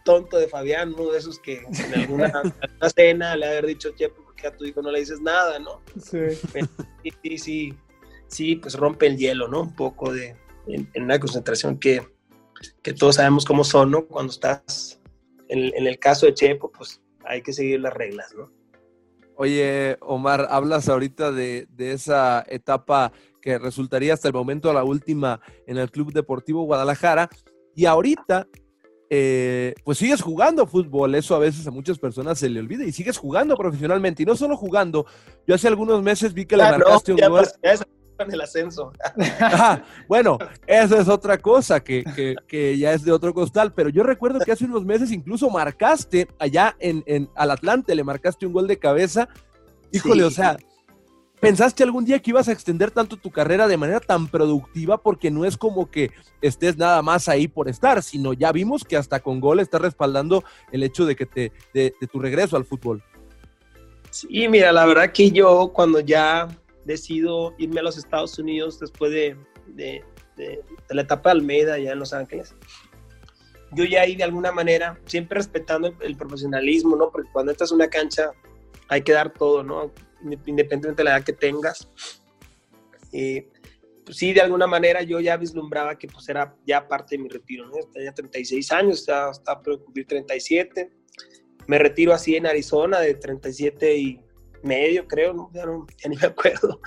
tonto de Fabián, uno de esos que en alguna, cena le haber dicho, che, porque a tu hijo no le dices nada, ¿no? Sí. sí, sí, sí, pues rompe el hielo, ¿no? Un poco de, en, una concentración que, que, todos sabemos cómo son, ¿no? Cuando estás, en, en el caso de Chepo, pues hay que seguir las reglas, ¿no? Oye, Omar, hablas ahorita de, esa etapa que resultaría hasta el momento la última en el Club Deportivo Guadalajara. Y ahorita, eh, pues sigues jugando fútbol. Eso a veces a muchas personas se le olvida. Y sigues jugando profesionalmente. Y no solo jugando. Yo hace algunos meses vi que le marcaste un gol. En el ascenso. Ah, bueno, esa es otra cosa que, que, ya es de otro costal, pero yo recuerdo que hace unos meses incluso marcaste allá en, en al Atlante, le marcaste un gol de cabeza. Híjole, o sea, ¿Pensaste algún día que ibas a extender tanto tu carrera de manera tan productiva? Porque no es como que estés nada más ahí por estar, sino ya vimos que hasta con gol estás respaldando el hecho de que te, de, tu regreso al fútbol. Sí, mira, la verdad que yo cuando ya decido irme a los Estados Unidos después de, de, de la etapa de Almeida ya en Los Ángeles, yo ya ahí de alguna manera, siempre respetando el, profesionalismo, ¿no? Porque cuando estás en una cancha hay que dar todo, ¿no? independientemente de la edad que tengas. Eh, pues sí, de alguna manera yo ya vislumbraba que pues era ya parte de mi retiro, ¿no? Tenía 36 años, estaba, estaba por cumplir 37. Me retiro así en Arizona de 37 y medio, creo, ¿no? Ya, no, ya ni me acuerdo.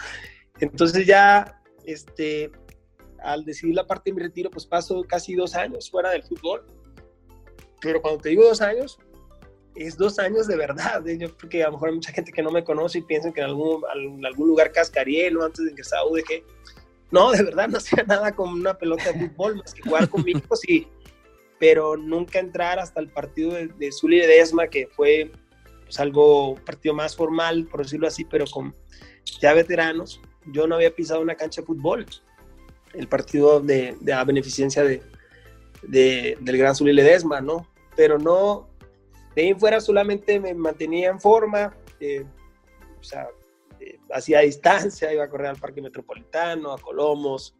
Entonces ya, este, al decidir la parte de mi retiro, pues paso casi dos años fuera del fútbol. Pero cuando te digo dos años, es dos años de verdad. ¿eh? Yo creo que a lo mejor hay mucha gente que no me conoce y piensan que en algún, algún lugar cascaría Antes de ingresar a UDG. No, de verdad no hacía nada con una pelota de fútbol, más que jugar con mi hijo, sí. Pero nunca entrar hasta el partido de, de Zuli de que fue pues, algo, un partido más formal, por decirlo así, pero con ya veteranos. Yo no había pisado una cancha de fútbol. El partido de, de beneficencia de, de, del Gran Zuli Ledesma, ¿no? Pero no, de ahí fuera solamente me mantenía en forma, eh, o sea, eh, hacía distancia, iba a correr al Parque Metropolitano, a Colomos,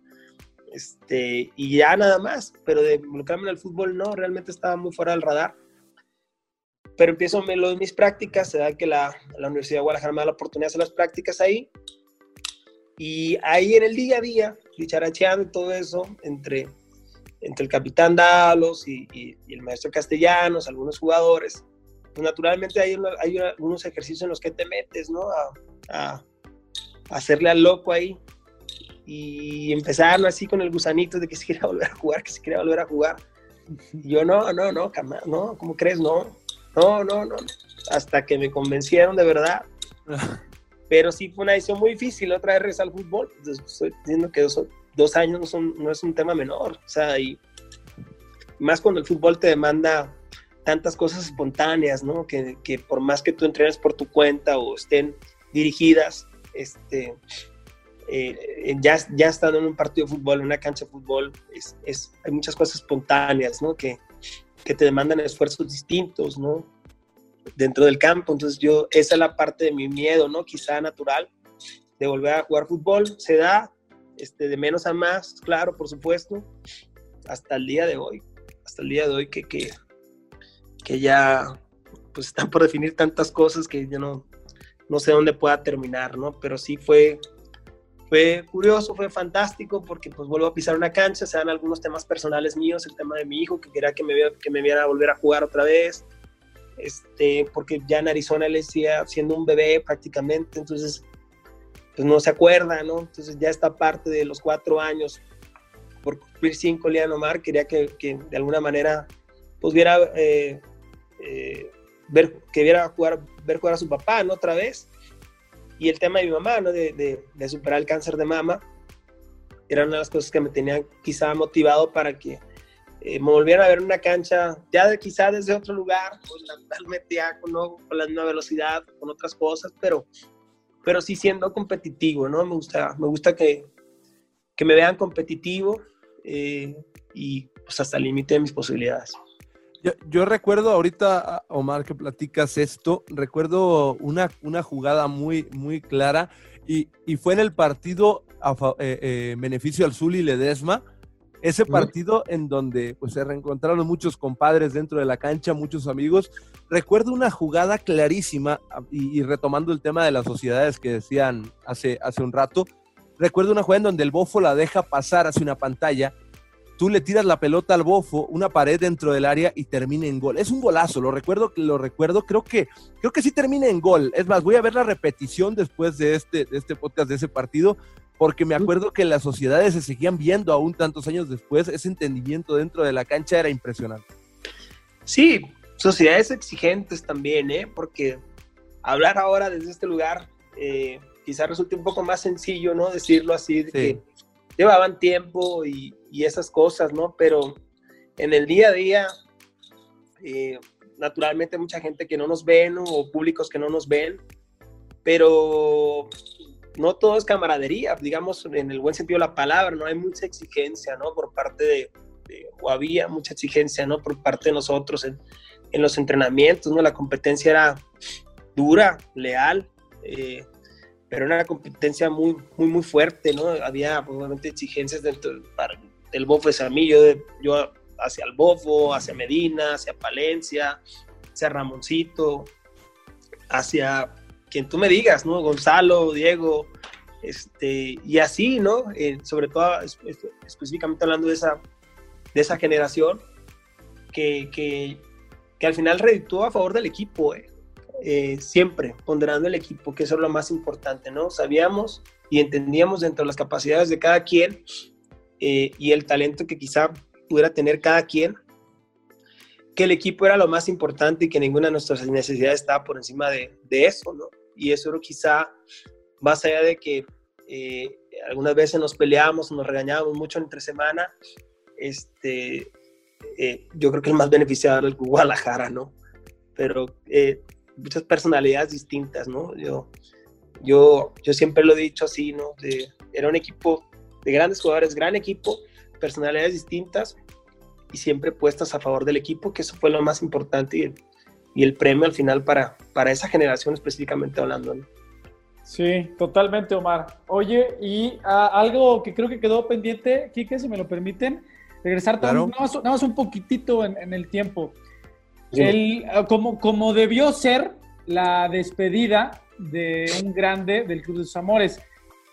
este, y ya nada más, pero de involucrarme en el fútbol no, realmente estaba muy fuera del radar. Pero empiezo lo de mis prácticas, se da que la, la Universidad de Guadalajara me da la oportunidad de hacer las prácticas ahí, y ahí en el día a día, dicharacheando y todo eso, entre entre el capitán Dalos y, el maestro Castellanos, algunos jugadores, pues naturalmente hay, hay algunos ejercicios en los que te metes, ¿no? A, hacerle al loco ahí. Y empezaron así con el gusanito de que se quería volver a jugar, que se quería volver a jugar. Y yo, no, no, no, no, ¿cómo crees? No, no, no, no. Hasta que me convencieron de verdad. Pero sí fue una decisión muy difícil otra vez regresar al fútbol. estoy diciendo que dos, dos años no, son, no es un tema menor. O sea, y más cuando el fútbol te demanda tantas cosas espontáneas, ¿no? Que, que, por más que tú entrenes por tu cuenta o estén dirigidas, este, eh, ya, ya estando en un partido de fútbol, en una cancha de fútbol, es, es, hay muchas cosas espontáneas, ¿no? Que, que te demandan esfuerzos distintos, ¿no? Dentro del campo. Entonces yo, esa es la parte de mi miedo, ¿no? Quizá natural, de volver a jugar fútbol. Se da, este, de menos a más, claro, por supuesto, hasta el día de hoy, hasta el día de hoy que, que, que ya pues están por definir tantas cosas que yo no, no sé dónde pueda terminar, ¿no? Pero sí fue, fue curioso, fue fantástico porque pues vuelvo a pisar una cancha, se dan algunos temas personales míos, el tema de mi hijo, que quería que me, que me viera volver a jugar otra vez, este, porque ya en Arizona él decía siendo un bebé prácticamente, entonces pues no se acuerda, ¿no? Entonces ya esta parte de los cuatro años, por cumplir cinco, Lian Omar quería que, de alguna manera pues viera, eh, eh, ver, que viera jugar, ver jugar a su papá, ¿no? Otra vez. Y el tema de mi mamá, ¿no? De, de, de superar el cáncer de mama, era una de las cosas que me tenían quizá motivado para que eh, me volvieran a ver una cancha, ya de, quizá desde otro lugar, pues con, ¿no? con la misma velocidad, con otras cosas, pero pero sí siendo competitivo, ¿no? Me gusta, me gusta que, que me vean competitivo eh, y pues hasta el límite de mis posibilidades. Yo, recuerdo ahorita, Omar, que platicas esto, recuerdo una, una jugada muy, muy clara y, y fue en el partido a, eh, eh, beneficio al Zuli Ledesma, ese partido en donde pues, se reencontraron muchos compadres dentro de la cancha, muchos amigos. Recuerdo una jugada clarísima y, retomando el tema de las sociedades que decían hace, hace un rato. Recuerdo una jugada en donde el bofo la deja pasar hacia una pantalla. Tú le tiras la pelota al bofo, una pared dentro del área y termina en gol. Es un golazo, lo recuerdo, lo recuerdo. Creo que, creo que sí termina en gol. Es más, voy a ver la repetición después de este, de este podcast de ese partido porque me acuerdo que las sociedades se seguían viendo aún tantos años después, ese entendimiento dentro de la cancha era impresionante. Sí, sociedades exigentes también, ¿eh? porque hablar ahora desde este lugar, eh, quizás resulte un poco más sencillo, ¿no? Decirlo así, de que llevaban tiempo y, y, esas cosas, ¿no? Pero en el día a día, eh, naturalmente mucha gente que no nos ven o públicos que no nos ven, pero no todo es camaradería, digamos, en el buen sentido de la palabra, ¿no? Hay mucha exigencia, ¿no? Por parte de, o había mucha exigencia, ¿no? Por parte de nosotros en, en los entrenamientos, ¿no? La competencia era dura, leal, eh, pero era una competencia muy, muy, muy fuerte, ¿no? Había, obviamente, exigencias dentro del bofo de Samillo, yo hacia el bofo, hacia Medina, hacia Palencia, hacia Ramoncito, hacia quien tú me digas, ¿no? Gonzalo, Diego, este, y así, ¿no? Eh, sobre todo, específicamente hablando de esa, de esa generación, que, que, que al final redituó a favor del equipo, eh. Eh, siempre ponderando el equipo, que eso es lo más importante, ¿no? Sabíamos y entendíamos dentro de las capacidades de cada quien y el talento que quizá pudiera tener cada quien, que el equipo era lo más importante y que ninguna de nuestras necesidades estaba por encima de, de eso, ¿no? y eso quizá más allá de que eh, algunas veces nos peleamos, nos regañábamos mucho entre semana, este, eh, yo creo que el más beneficiado era el Guadalajara, ¿no? Pero eh, muchas personalidades distintas, ¿no? Yo, yo, yo siempre lo he dicho así, ¿no? era un equipo de grandes jugadores, gran equipo, personalidades distintas y siempre puestas a favor del equipo, que eso fue lo más importante y y el premio al final para, para esa generación específicamente hablando. Sí, totalmente, Omar. Oye, y ah, algo que creo que quedó pendiente, Kike, si me lo permiten, regresar nada, más, un poquitito en, el tiempo. El, ah, como, como debió ser la despedida de un grande del Club de sus Amores.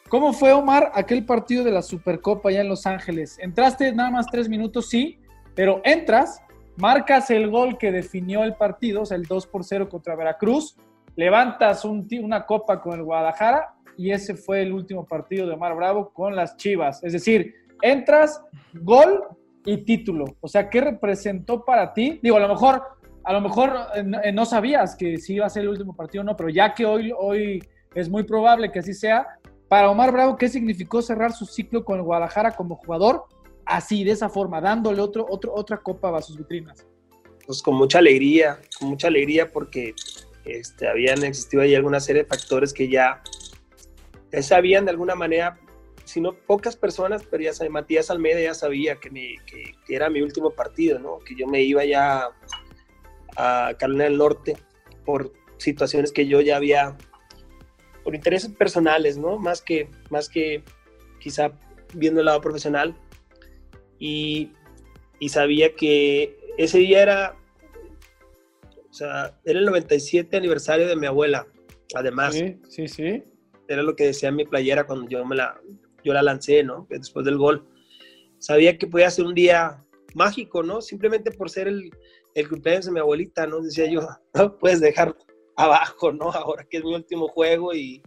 ¿Cómo fue, Omar, aquel partido de la Supercopa allá en Los Ángeles? Entraste nada más tres minutos, sí, pero entras marcas el gol que definió el partido, o sea, el 2 por 0 contra Veracruz, levantas una copa con el Guadalajara y ese fue el último partido de Omar Bravo con las Chivas. Es decir, entras, gol y título. O sea, ¿qué representó para ti? Digo, a lo mejor, a lo mejor eh, eh, no sabías que si iba a ser el último partido o no, pero ya que hoy, hoy es muy probable que así sea, para Omar Bravo, ¿qué significó cerrar su ciclo con el Guadalajara como jugador así, de esa forma, dándole otro, otro, otra copa a sus vitrinas? Pues con mucha alegría, con mucha alegría porque este, habían existido ahí alguna serie de factores que ya, sabían de alguna manera, si no pocas personas, pero ya sabía, Matías Almeida ya sabía que, que, era mi último partido, ¿no? que yo me iba ya a Carolina del Norte por situaciones que yo ya había, por intereses personales, ¿no? Más que, más que quizá viendo el lado profesional, y, sabía que ese día era, o sea, era el 97 aniversario de mi abuela, además. Sí, sí, sí. Era lo que decía mi playera cuando yo, me la, yo la lancé, ¿no? Después del gol. Sabía que podía ser un día mágico, ¿no? Simplemente por ser el, el cumpleaños de mi abuelita, ¿no? Decía yo, no puedes dejar abajo, ¿no? Ahora que es mi último juego y,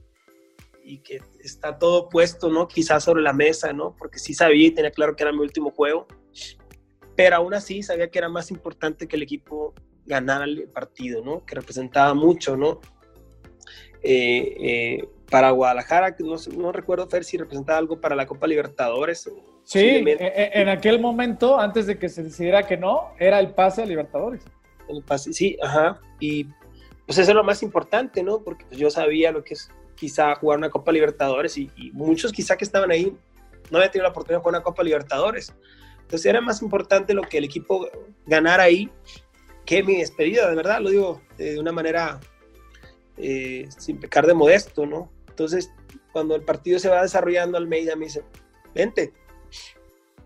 y que está todo puesto, ¿no? Quizás sobre la mesa, ¿no? Porque sí sabía y tenía claro que era mi último juego, pero aún así sabía que era más importante que el equipo ganara el partido, ¿no? Que representaba mucho, ¿no? Eh, eh, para Guadalajara, no, no recuerdo Fer si representaba algo para la Copa Libertadores. Sí, e, e, en aquel momento, antes de que se decidiera que no, era el pase a Libertadores. El pase, sí, ajá. Y pues eso es lo más importante, ¿no? Porque pues, yo sabía lo que es quizá jugar una Copa Libertadores y, muchos quizá que estaban ahí no habían tenido la oportunidad de jugar una Copa Libertadores. Entonces era más importante lo que el equipo ganara ahí que mi despedida, de verdad, lo digo de una manera eh, sin pecar de modesto, ¿no? Entonces, cuando el partido se va desarrollando, Almeida me dice, vente.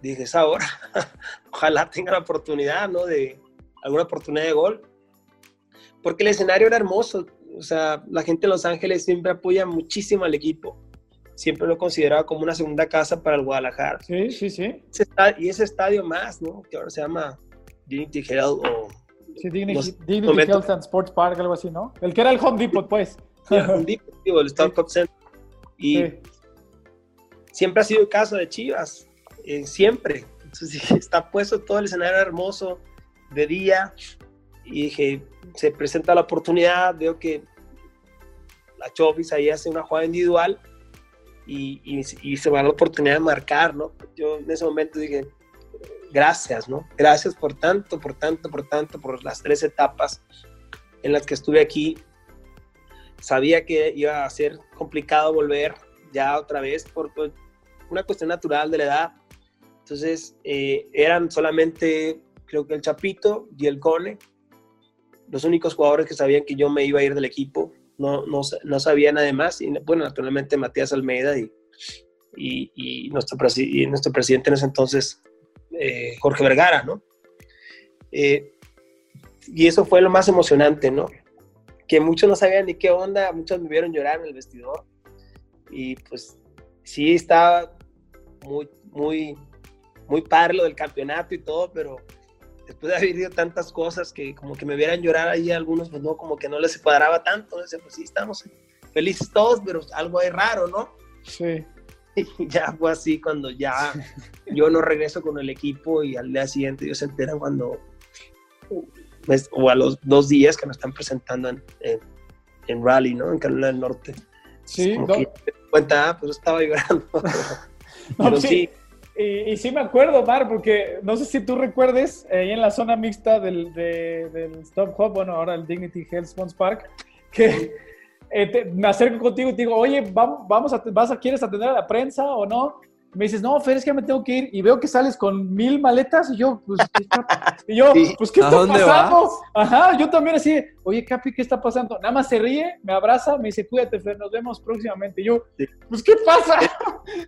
Dije, es ahora. Ojalá tenga la oportunidad, ¿no? De alguna oportunidad de gol. Porque el escenario era hermoso o sea, la gente de Los Ángeles siempre apoya muchísimo al equipo. Siempre lo he considerado como una segunda casa para el Guadalajara. Sí, sí, sí. y ese estadio más, ¿no? Que ahora se llama Dignity Health o... Sí, Dignity, Health and Sports Park, algo así, ¿no? El que era el Home Depot, pues. el Home Depot, el Startup Center. Y siempre ha sido casa de Chivas, eh, siempre. Entonces, está puesto todo el escenario hermoso de día, y dije, se presenta la oportunidad, veo que la Chovis ahí hace una jugada individual y, y, se va la oportunidad de marcar, ¿no? Yo en ese momento dije, gracias, ¿no? Gracias por tanto, por tanto, por tanto, por las tres etapas en las que estuve aquí. Sabía que iba a ser complicado volver ya otra vez por una cuestión natural de la edad. Entonces, eh, eran solamente, creo que el Chapito y el Cone, los únicos jugadores que sabían que yo me iba a ir del equipo. No, no, no sabía nada más. Y bueno, naturalmente Matías Almeida y, y, nuestro, y nuestro presidente en ese entonces, eh, Jorge Vergara, ¿no? Eh, y eso fue lo más emocionante, ¿no? Que muchos no sabían ni qué onda, muchos me vieron llorar en el vestidor. Y pues sí estaba muy, muy, muy padre lo del campeonato y todo, pero después de haber vivido tantas cosas que como que me vieran llorar ahí algunos, pues no, como que no les cuadraba tanto. Entonces, pues sí, estamos felices todos, pero algo hay raro, ¿no? Sí. Y ya fue así cuando ya yo no regreso con el equipo y al día siguiente ellos se enteran cuando, pues, o a los dos días que nos están presentando en, en, Rally, ¿no? En Carolina del Norte. Sí, no. cuenta, ah, pues estaba llorando. no, sí. Y, sí me acuerdo, Mar, porque no sé si tú recuerdes, ahí en la zona mixta del, del Stop Hub, bueno, ahora el Dignity Health Spons Park, que eh, me acerco contigo y te digo, oye, vamos, vamos a, vas a, ¿quieres atender a la prensa o no? me dices, no, Fer, es que me tengo que ir. Y veo que sales con mil maletas. Y yo, pues, ¿qué está, y yo, pues, ¿qué está pasando? Ajá, yo también así, oye, Capi, ¿qué está pasando? Nada más se ríe, me abraza, me dice, cuídate, Fer, nos vemos próximamente. Y yo, pues, ¿qué pasa?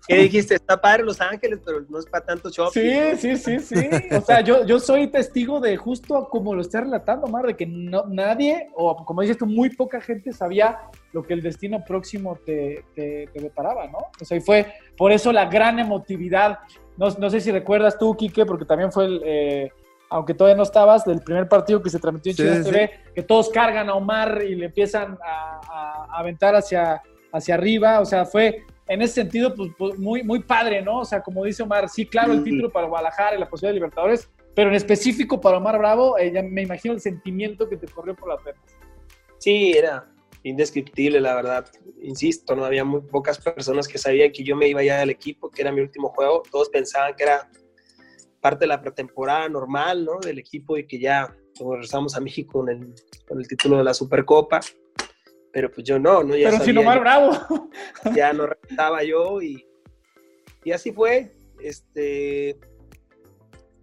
¿Qué dijiste? Está padre Los Ángeles, pero no es para tanto shopping. Sí, sí, sí, sí. O sea, yo, yo soy testigo de justo como lo está relatando, Mar, de que no, nadie, o como dices tú, muy poca gente sabía lo que el destino próximo te, te, te deparaba, ¿no? O sea, y fue por eso la gran emotividad. No, no sé si recuerdas tú, Quique, porque también fue el, eh, aunque todavía no estabas, del primer partido que se transmitió en Chile TV, que todos cargan a Omar y le empiezan a, aventar hacia, hacia arriba. O sea, fue en ese sentido pues, pues, muy, muy padre, ¿no? O sea, como dice Omar, sí, claro, el título para Guadalajara y la posibilidad de Libertadores, pero en específico para Omar Bravo, eh, ya me imagino el sentimiento que te corrió por la pernas. Sí, era, indescriptible, la verdad. Insisto, no había muy pocas personas que sabían que yo me iba ya del equipo, que era mi último juego. Todos pensaban que era parte de la pretemporada normal, ¿no? Del equipo y que ya regresamos a México con el, con el título de la Supercopa. Pero pues yo no, ¿no? Ya Pero si mal bravo. Ya no regresaba yo y, y así fue. Este,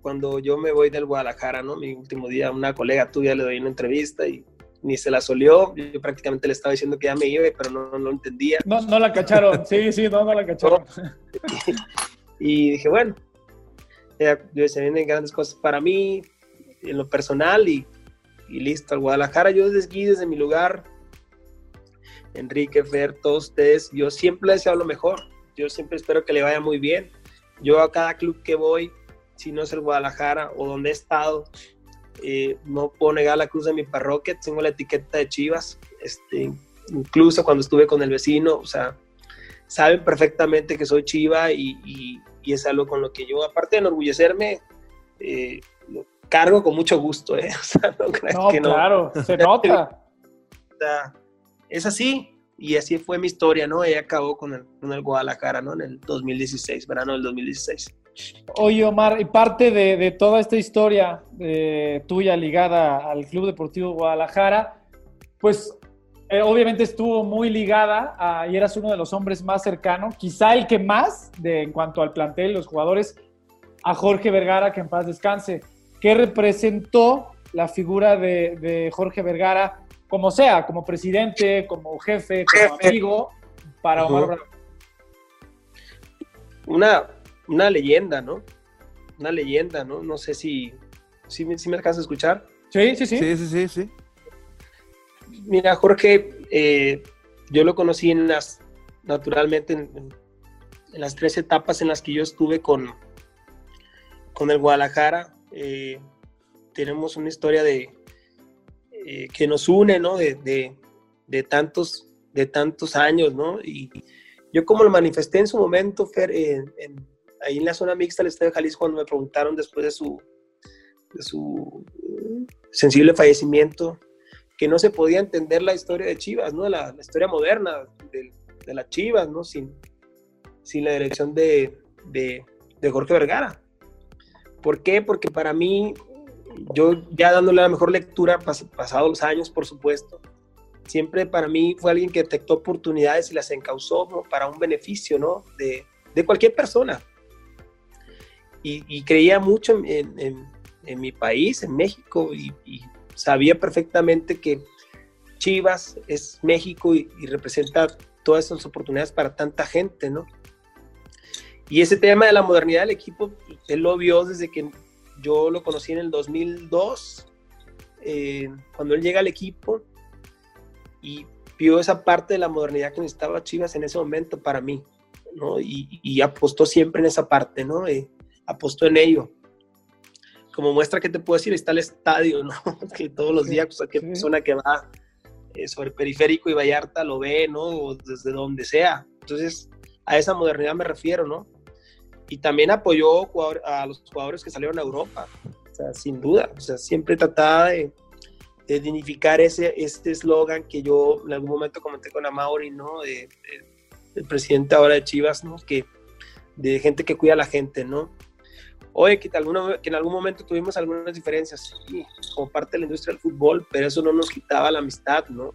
cuando yo me voy del Guadalajara, ¿no? Mi último día, una colega tuya le doy una entrevista y ni se la solió. Yo prácticamente le estaba diciendo que ya me iba, pero no, no entendía. No, no la cacharon, sí, sí, no, no la cacharon. y dije, bueno, ya, se vienen grandes cosas para mí, en lo personal, y, y listo. Al Guadalajara, yo desde aquí, desde mi lugar, Enrique, Fer, todos ustedes, yo siempre deseo lo mejor. Yo siempre espero que le vaya muy bien. Yo a cada club que voy, si no es el Guadalajara o donde he estado, eh, no puedo negar la cruz de mi parroquia, tengo la etiqueta de Chivas, este, incluso cuando estuve con el vecino, o sea, saben perfectamente que soy Chiva y, y, es algo con lo que yo, aparte de enorgullecerme, eh, lo cargo con mucho gusto, ¿eh? no, claro, se nota. es así, y así fue mi historia, ¿no? Ella acabó con el, con el Guadalajara, ¿no? En el 2016, verano del 2016. Oye, Omar, y parte de, toda esta historia eh, tuya ligada al Club Deportivo Guadalajara, pues eh, obviamente estuvo muy ligada a, y eras uno de los hombres más cercanos, quizá el que más, de, en cuanto al plantel, los jugadores, a Jorge Vergara, que en paz descanse. ¿Qué representó la figura de, Jorge Vergara, como sea, como presidente, como jefe, como amigo, para Omar Bravo? Una, una leyenda, ¿no? Una leyenda, ¿no? No sé si, si, me alcanza a escuchar. Sí, sí, sí. Sí, sí, sí, sí. Mira, Jorge, eh, yo lo conocí en las, naturalmente, en, las tres etapas en las que yo estuve con, con el Guadalajara. Eh, tenemos una historia de eh, que nos une, ¿no? De, de, tantos, de tantos años, ¿no? Y yo como lo manifesté en su momento, Fer, en, ahí en la zona mixta del Estadio Jalisco cuando me preguntaron después de su, su sensible fallecimiento, que no se podía entender la historia de Chivas, ¿no? La, historia moderna de, de las Chivas, ¿no? Sin, sin la dirección de, de, Jorge Vergara. ¿Por qué? Porque para mí, yo ya dándole la mejor lectura, pas, pasados los años, por supuesto, siempre para mí fue alguien que detectó oportunidades y las encauzó ¿no? para un beneficio, ¿no? De, de cualquier persona. Y, creía mucho en, en, mi país, en México, y, sabía perfectamente que Chivas es México y, representa todas esas oportunidades para tanta gente, ¿no? Y ese tema de la modernidad del equipo, él lo vio desde que yo lo conocí en el 2002, eh, cuando él llega al equipo y vio esa parte de la modernidad que necesitaba Chivas en ese momento para mí, ¿no? Y, y apostó siempre en esa parte, ¿no? Eh, apostó en ello. Como muestra que te puedo decir, está el estadio, ¿no? que todos los días, pues, cualquier sí. persona que va eh, sobre Periférico y Vallarta lo ve, ¿no? O desde donde sea. Entonces, a esa modernidad me refiero, ¿no? Y también apoyó a los jugadores que salieron a Europa, o sea, sin duda. O sea, siempre trataba de, de dignificar ese este eslogan que yo en algún momento comenté con Amauri, ¿no? De, de, el presidente ahora de Chivas, ¿no? Que de gente que cuida a la gente, ¿no? Oye, que, en algún momento tuvimos algunas diferencias, sí, como parte de la industria del fútbol, pero eso no nos quitaba la amistad, ¿no?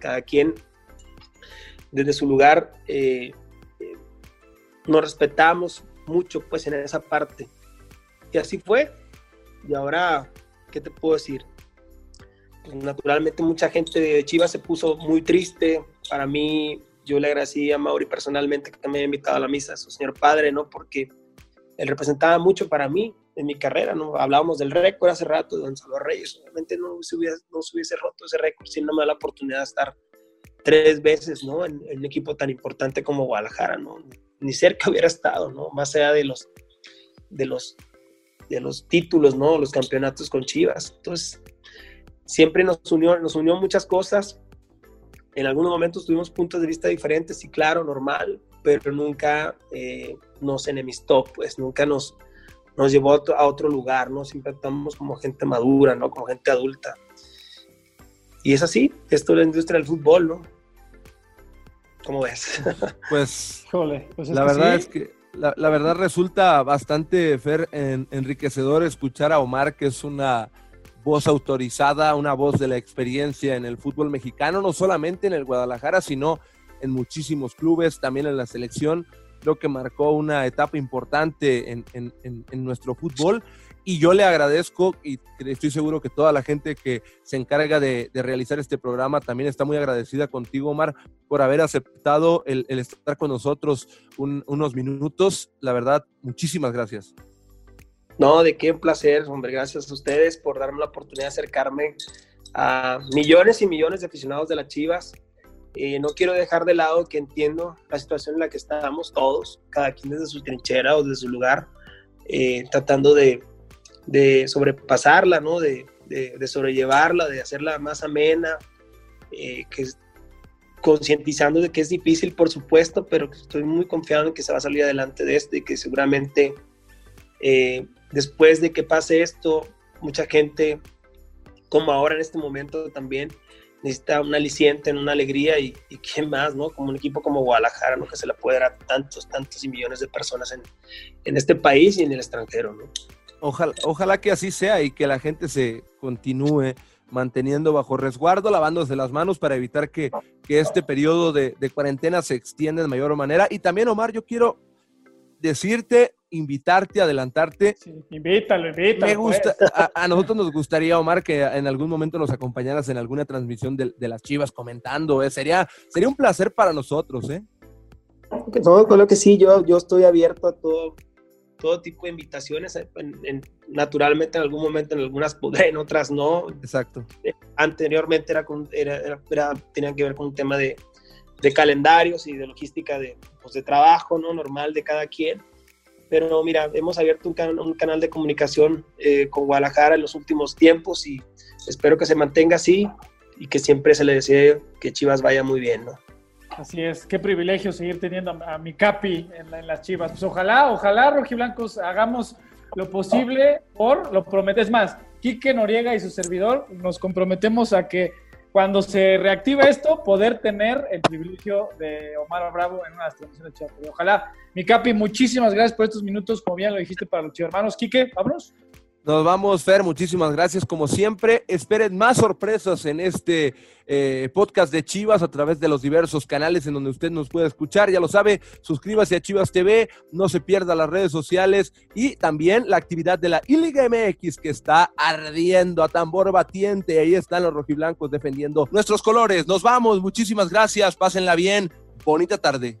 Cada quien desde su lugar eh, eh, nos respetamos mucho, pues, en esa parte. Y así fue. Y ahora, ¿qué te puedo decir? Pues, naturalmente mucha gente de Chivas se puso muy triste. Para mí, yo le agradecí a Mauri personalmente que me haya invitado a la misa, a su señor padre, ¿no? Porque él representaba mucho para mí en mi carrera, ¿no? Hablábamos del récord hace rato de Gonzalo Reyes, obviamente no se hubiese, no se hubiese roto ese récord si no me da la oportunidad de estar tres veces, ¿no? En, en, un equipo tan importante como Guadalajara, ¿no? Ni cerca hubiera estado, ¿no? Más allá de los, de los, de los títulos, ¿no? Los campeonatos con Chivas. Entonces, siempre nos unió, nos unió muchas cosas. En algunos momentos tuvimos puntos de vista diferentes, y claro, normal, pero nunca eh, nos enemistó, pues nunca nos, nos llevó a otro, a otro, lugar, ¿no? Siempre estamos como gente madura, ¿no? Como gente adulta. Y es así, esto es la industria del fútbol, ¿no? ¿Cómo ves? Pues, Jole, pues es la verdad sí. es que la, la, verdad resulta bastante fer, en, enriquecedor escuchar a Omar, que es una voz autorizada, una voz de la experiencia en el fútbol mexicano, no solamente en el Guadalajara, sino en muchísimos clubes, también en la selección. Creo que marcó una etapa importante en, en, nuestro fútbol y yo le agradezco y estoy seguro que toda la gente que se encarga de, realizar este programa también está muy agradecida contigo, Omar, por haber aceptado el, estar con nosotros un, unos minutos. La verdad, muchísimas gracias. No, de qué placer, hombre, gracias a ustedes por darme la oportunidad de acercarme a millones y millones de aficionados de las Chivas eh, no quiero dejar de lado que entiendo la situación en la que estamos todos, cada quien desde su trinchera o desde su lugar, eh, tratando de, de, sobrepasarla, ¿no? de, de, sobrellevarla, de hacerla más amena, eh, concientizando de que es difícil, por supuesto, pero estoy muy confiado en que se va a salir adelante de esto y que seguramente eh, después de que pase esto, mucha gente, como ahora en este momento también, necesita un aliciente, una alegría y, quién más, ¿no? Como un equipo como Guadalajara, ¿no? Que se le puede dar a tantos, tantos y millones de personas en, en este país y en el extranjero, ¿no? Ojalá, ojalá que así sea y que la gente se continúe manteniendo bajo resguardo, lavándose las manos para evitar que, que este periodo de, de cuarentena se extienda de mayor manera. Y también, Omar, yo quiero decirte, invitarte, adelantarte. Sí, invítalo, invítalo. Me gusta, pues. a, a, nosotros nos gustaría, Omar, que en algún momento nos acompañaras en alguna transmisión de, de las Chivas comentando. ¿eh? Sería, sería un placer para nosotros, ¿eh? No, con lo que sí, yo, yo estoy abierto a todo, todo tipo de invitaciones. En, en, naturalmente, en algún momento, en algunas podré, en otras no. Exacto. Eh, anteriormente era, con, era, era, era, tenían que ver con un tema de, de calendarios y de logística de, pues, de trabajo, ¿no? Normal de cada quien. Pero mira, hemos abierto un, can un canal de comunicación eh, con Guadalajara en los últimos tiempos y espero que se mantenga así y que siempre se le desee que Chivas vaya muy bien, ¿no? Así es, qué privilegio seguir teniendo a, mi Capi en, la, las Chivas. Pues ojalá, ojalá, rojiblancos, hagamos lo posible por, lo prometes más, Quique Noriega y su servidor nos comprometemos a que cuando se reactiva esto, poder tener el privilegio de Omar Bravo en una transmisiones de Chivas. Ojalá, mi Capi, muchísimas gracias por estos minutos, como bien lo dijiste para los hermanos. Quique, vámonos. Nos vamos, Fer, muchísimas gracias como siempre. Esperen más sorpresas en este eh, podcast de Chivas a través de los diversos canales en donde usted nos puede escuchar. Ya lo sabe, suscríbase a Chivas TV, no se pierda las redes sociales y también la actividad de la Iliga MX que está ardiendo a tambor batiente. Ahí están los rojiblancos defendiendo nuestros colores. Nos vamos, muchísimas gracias, pásenla bien, bonita tarde.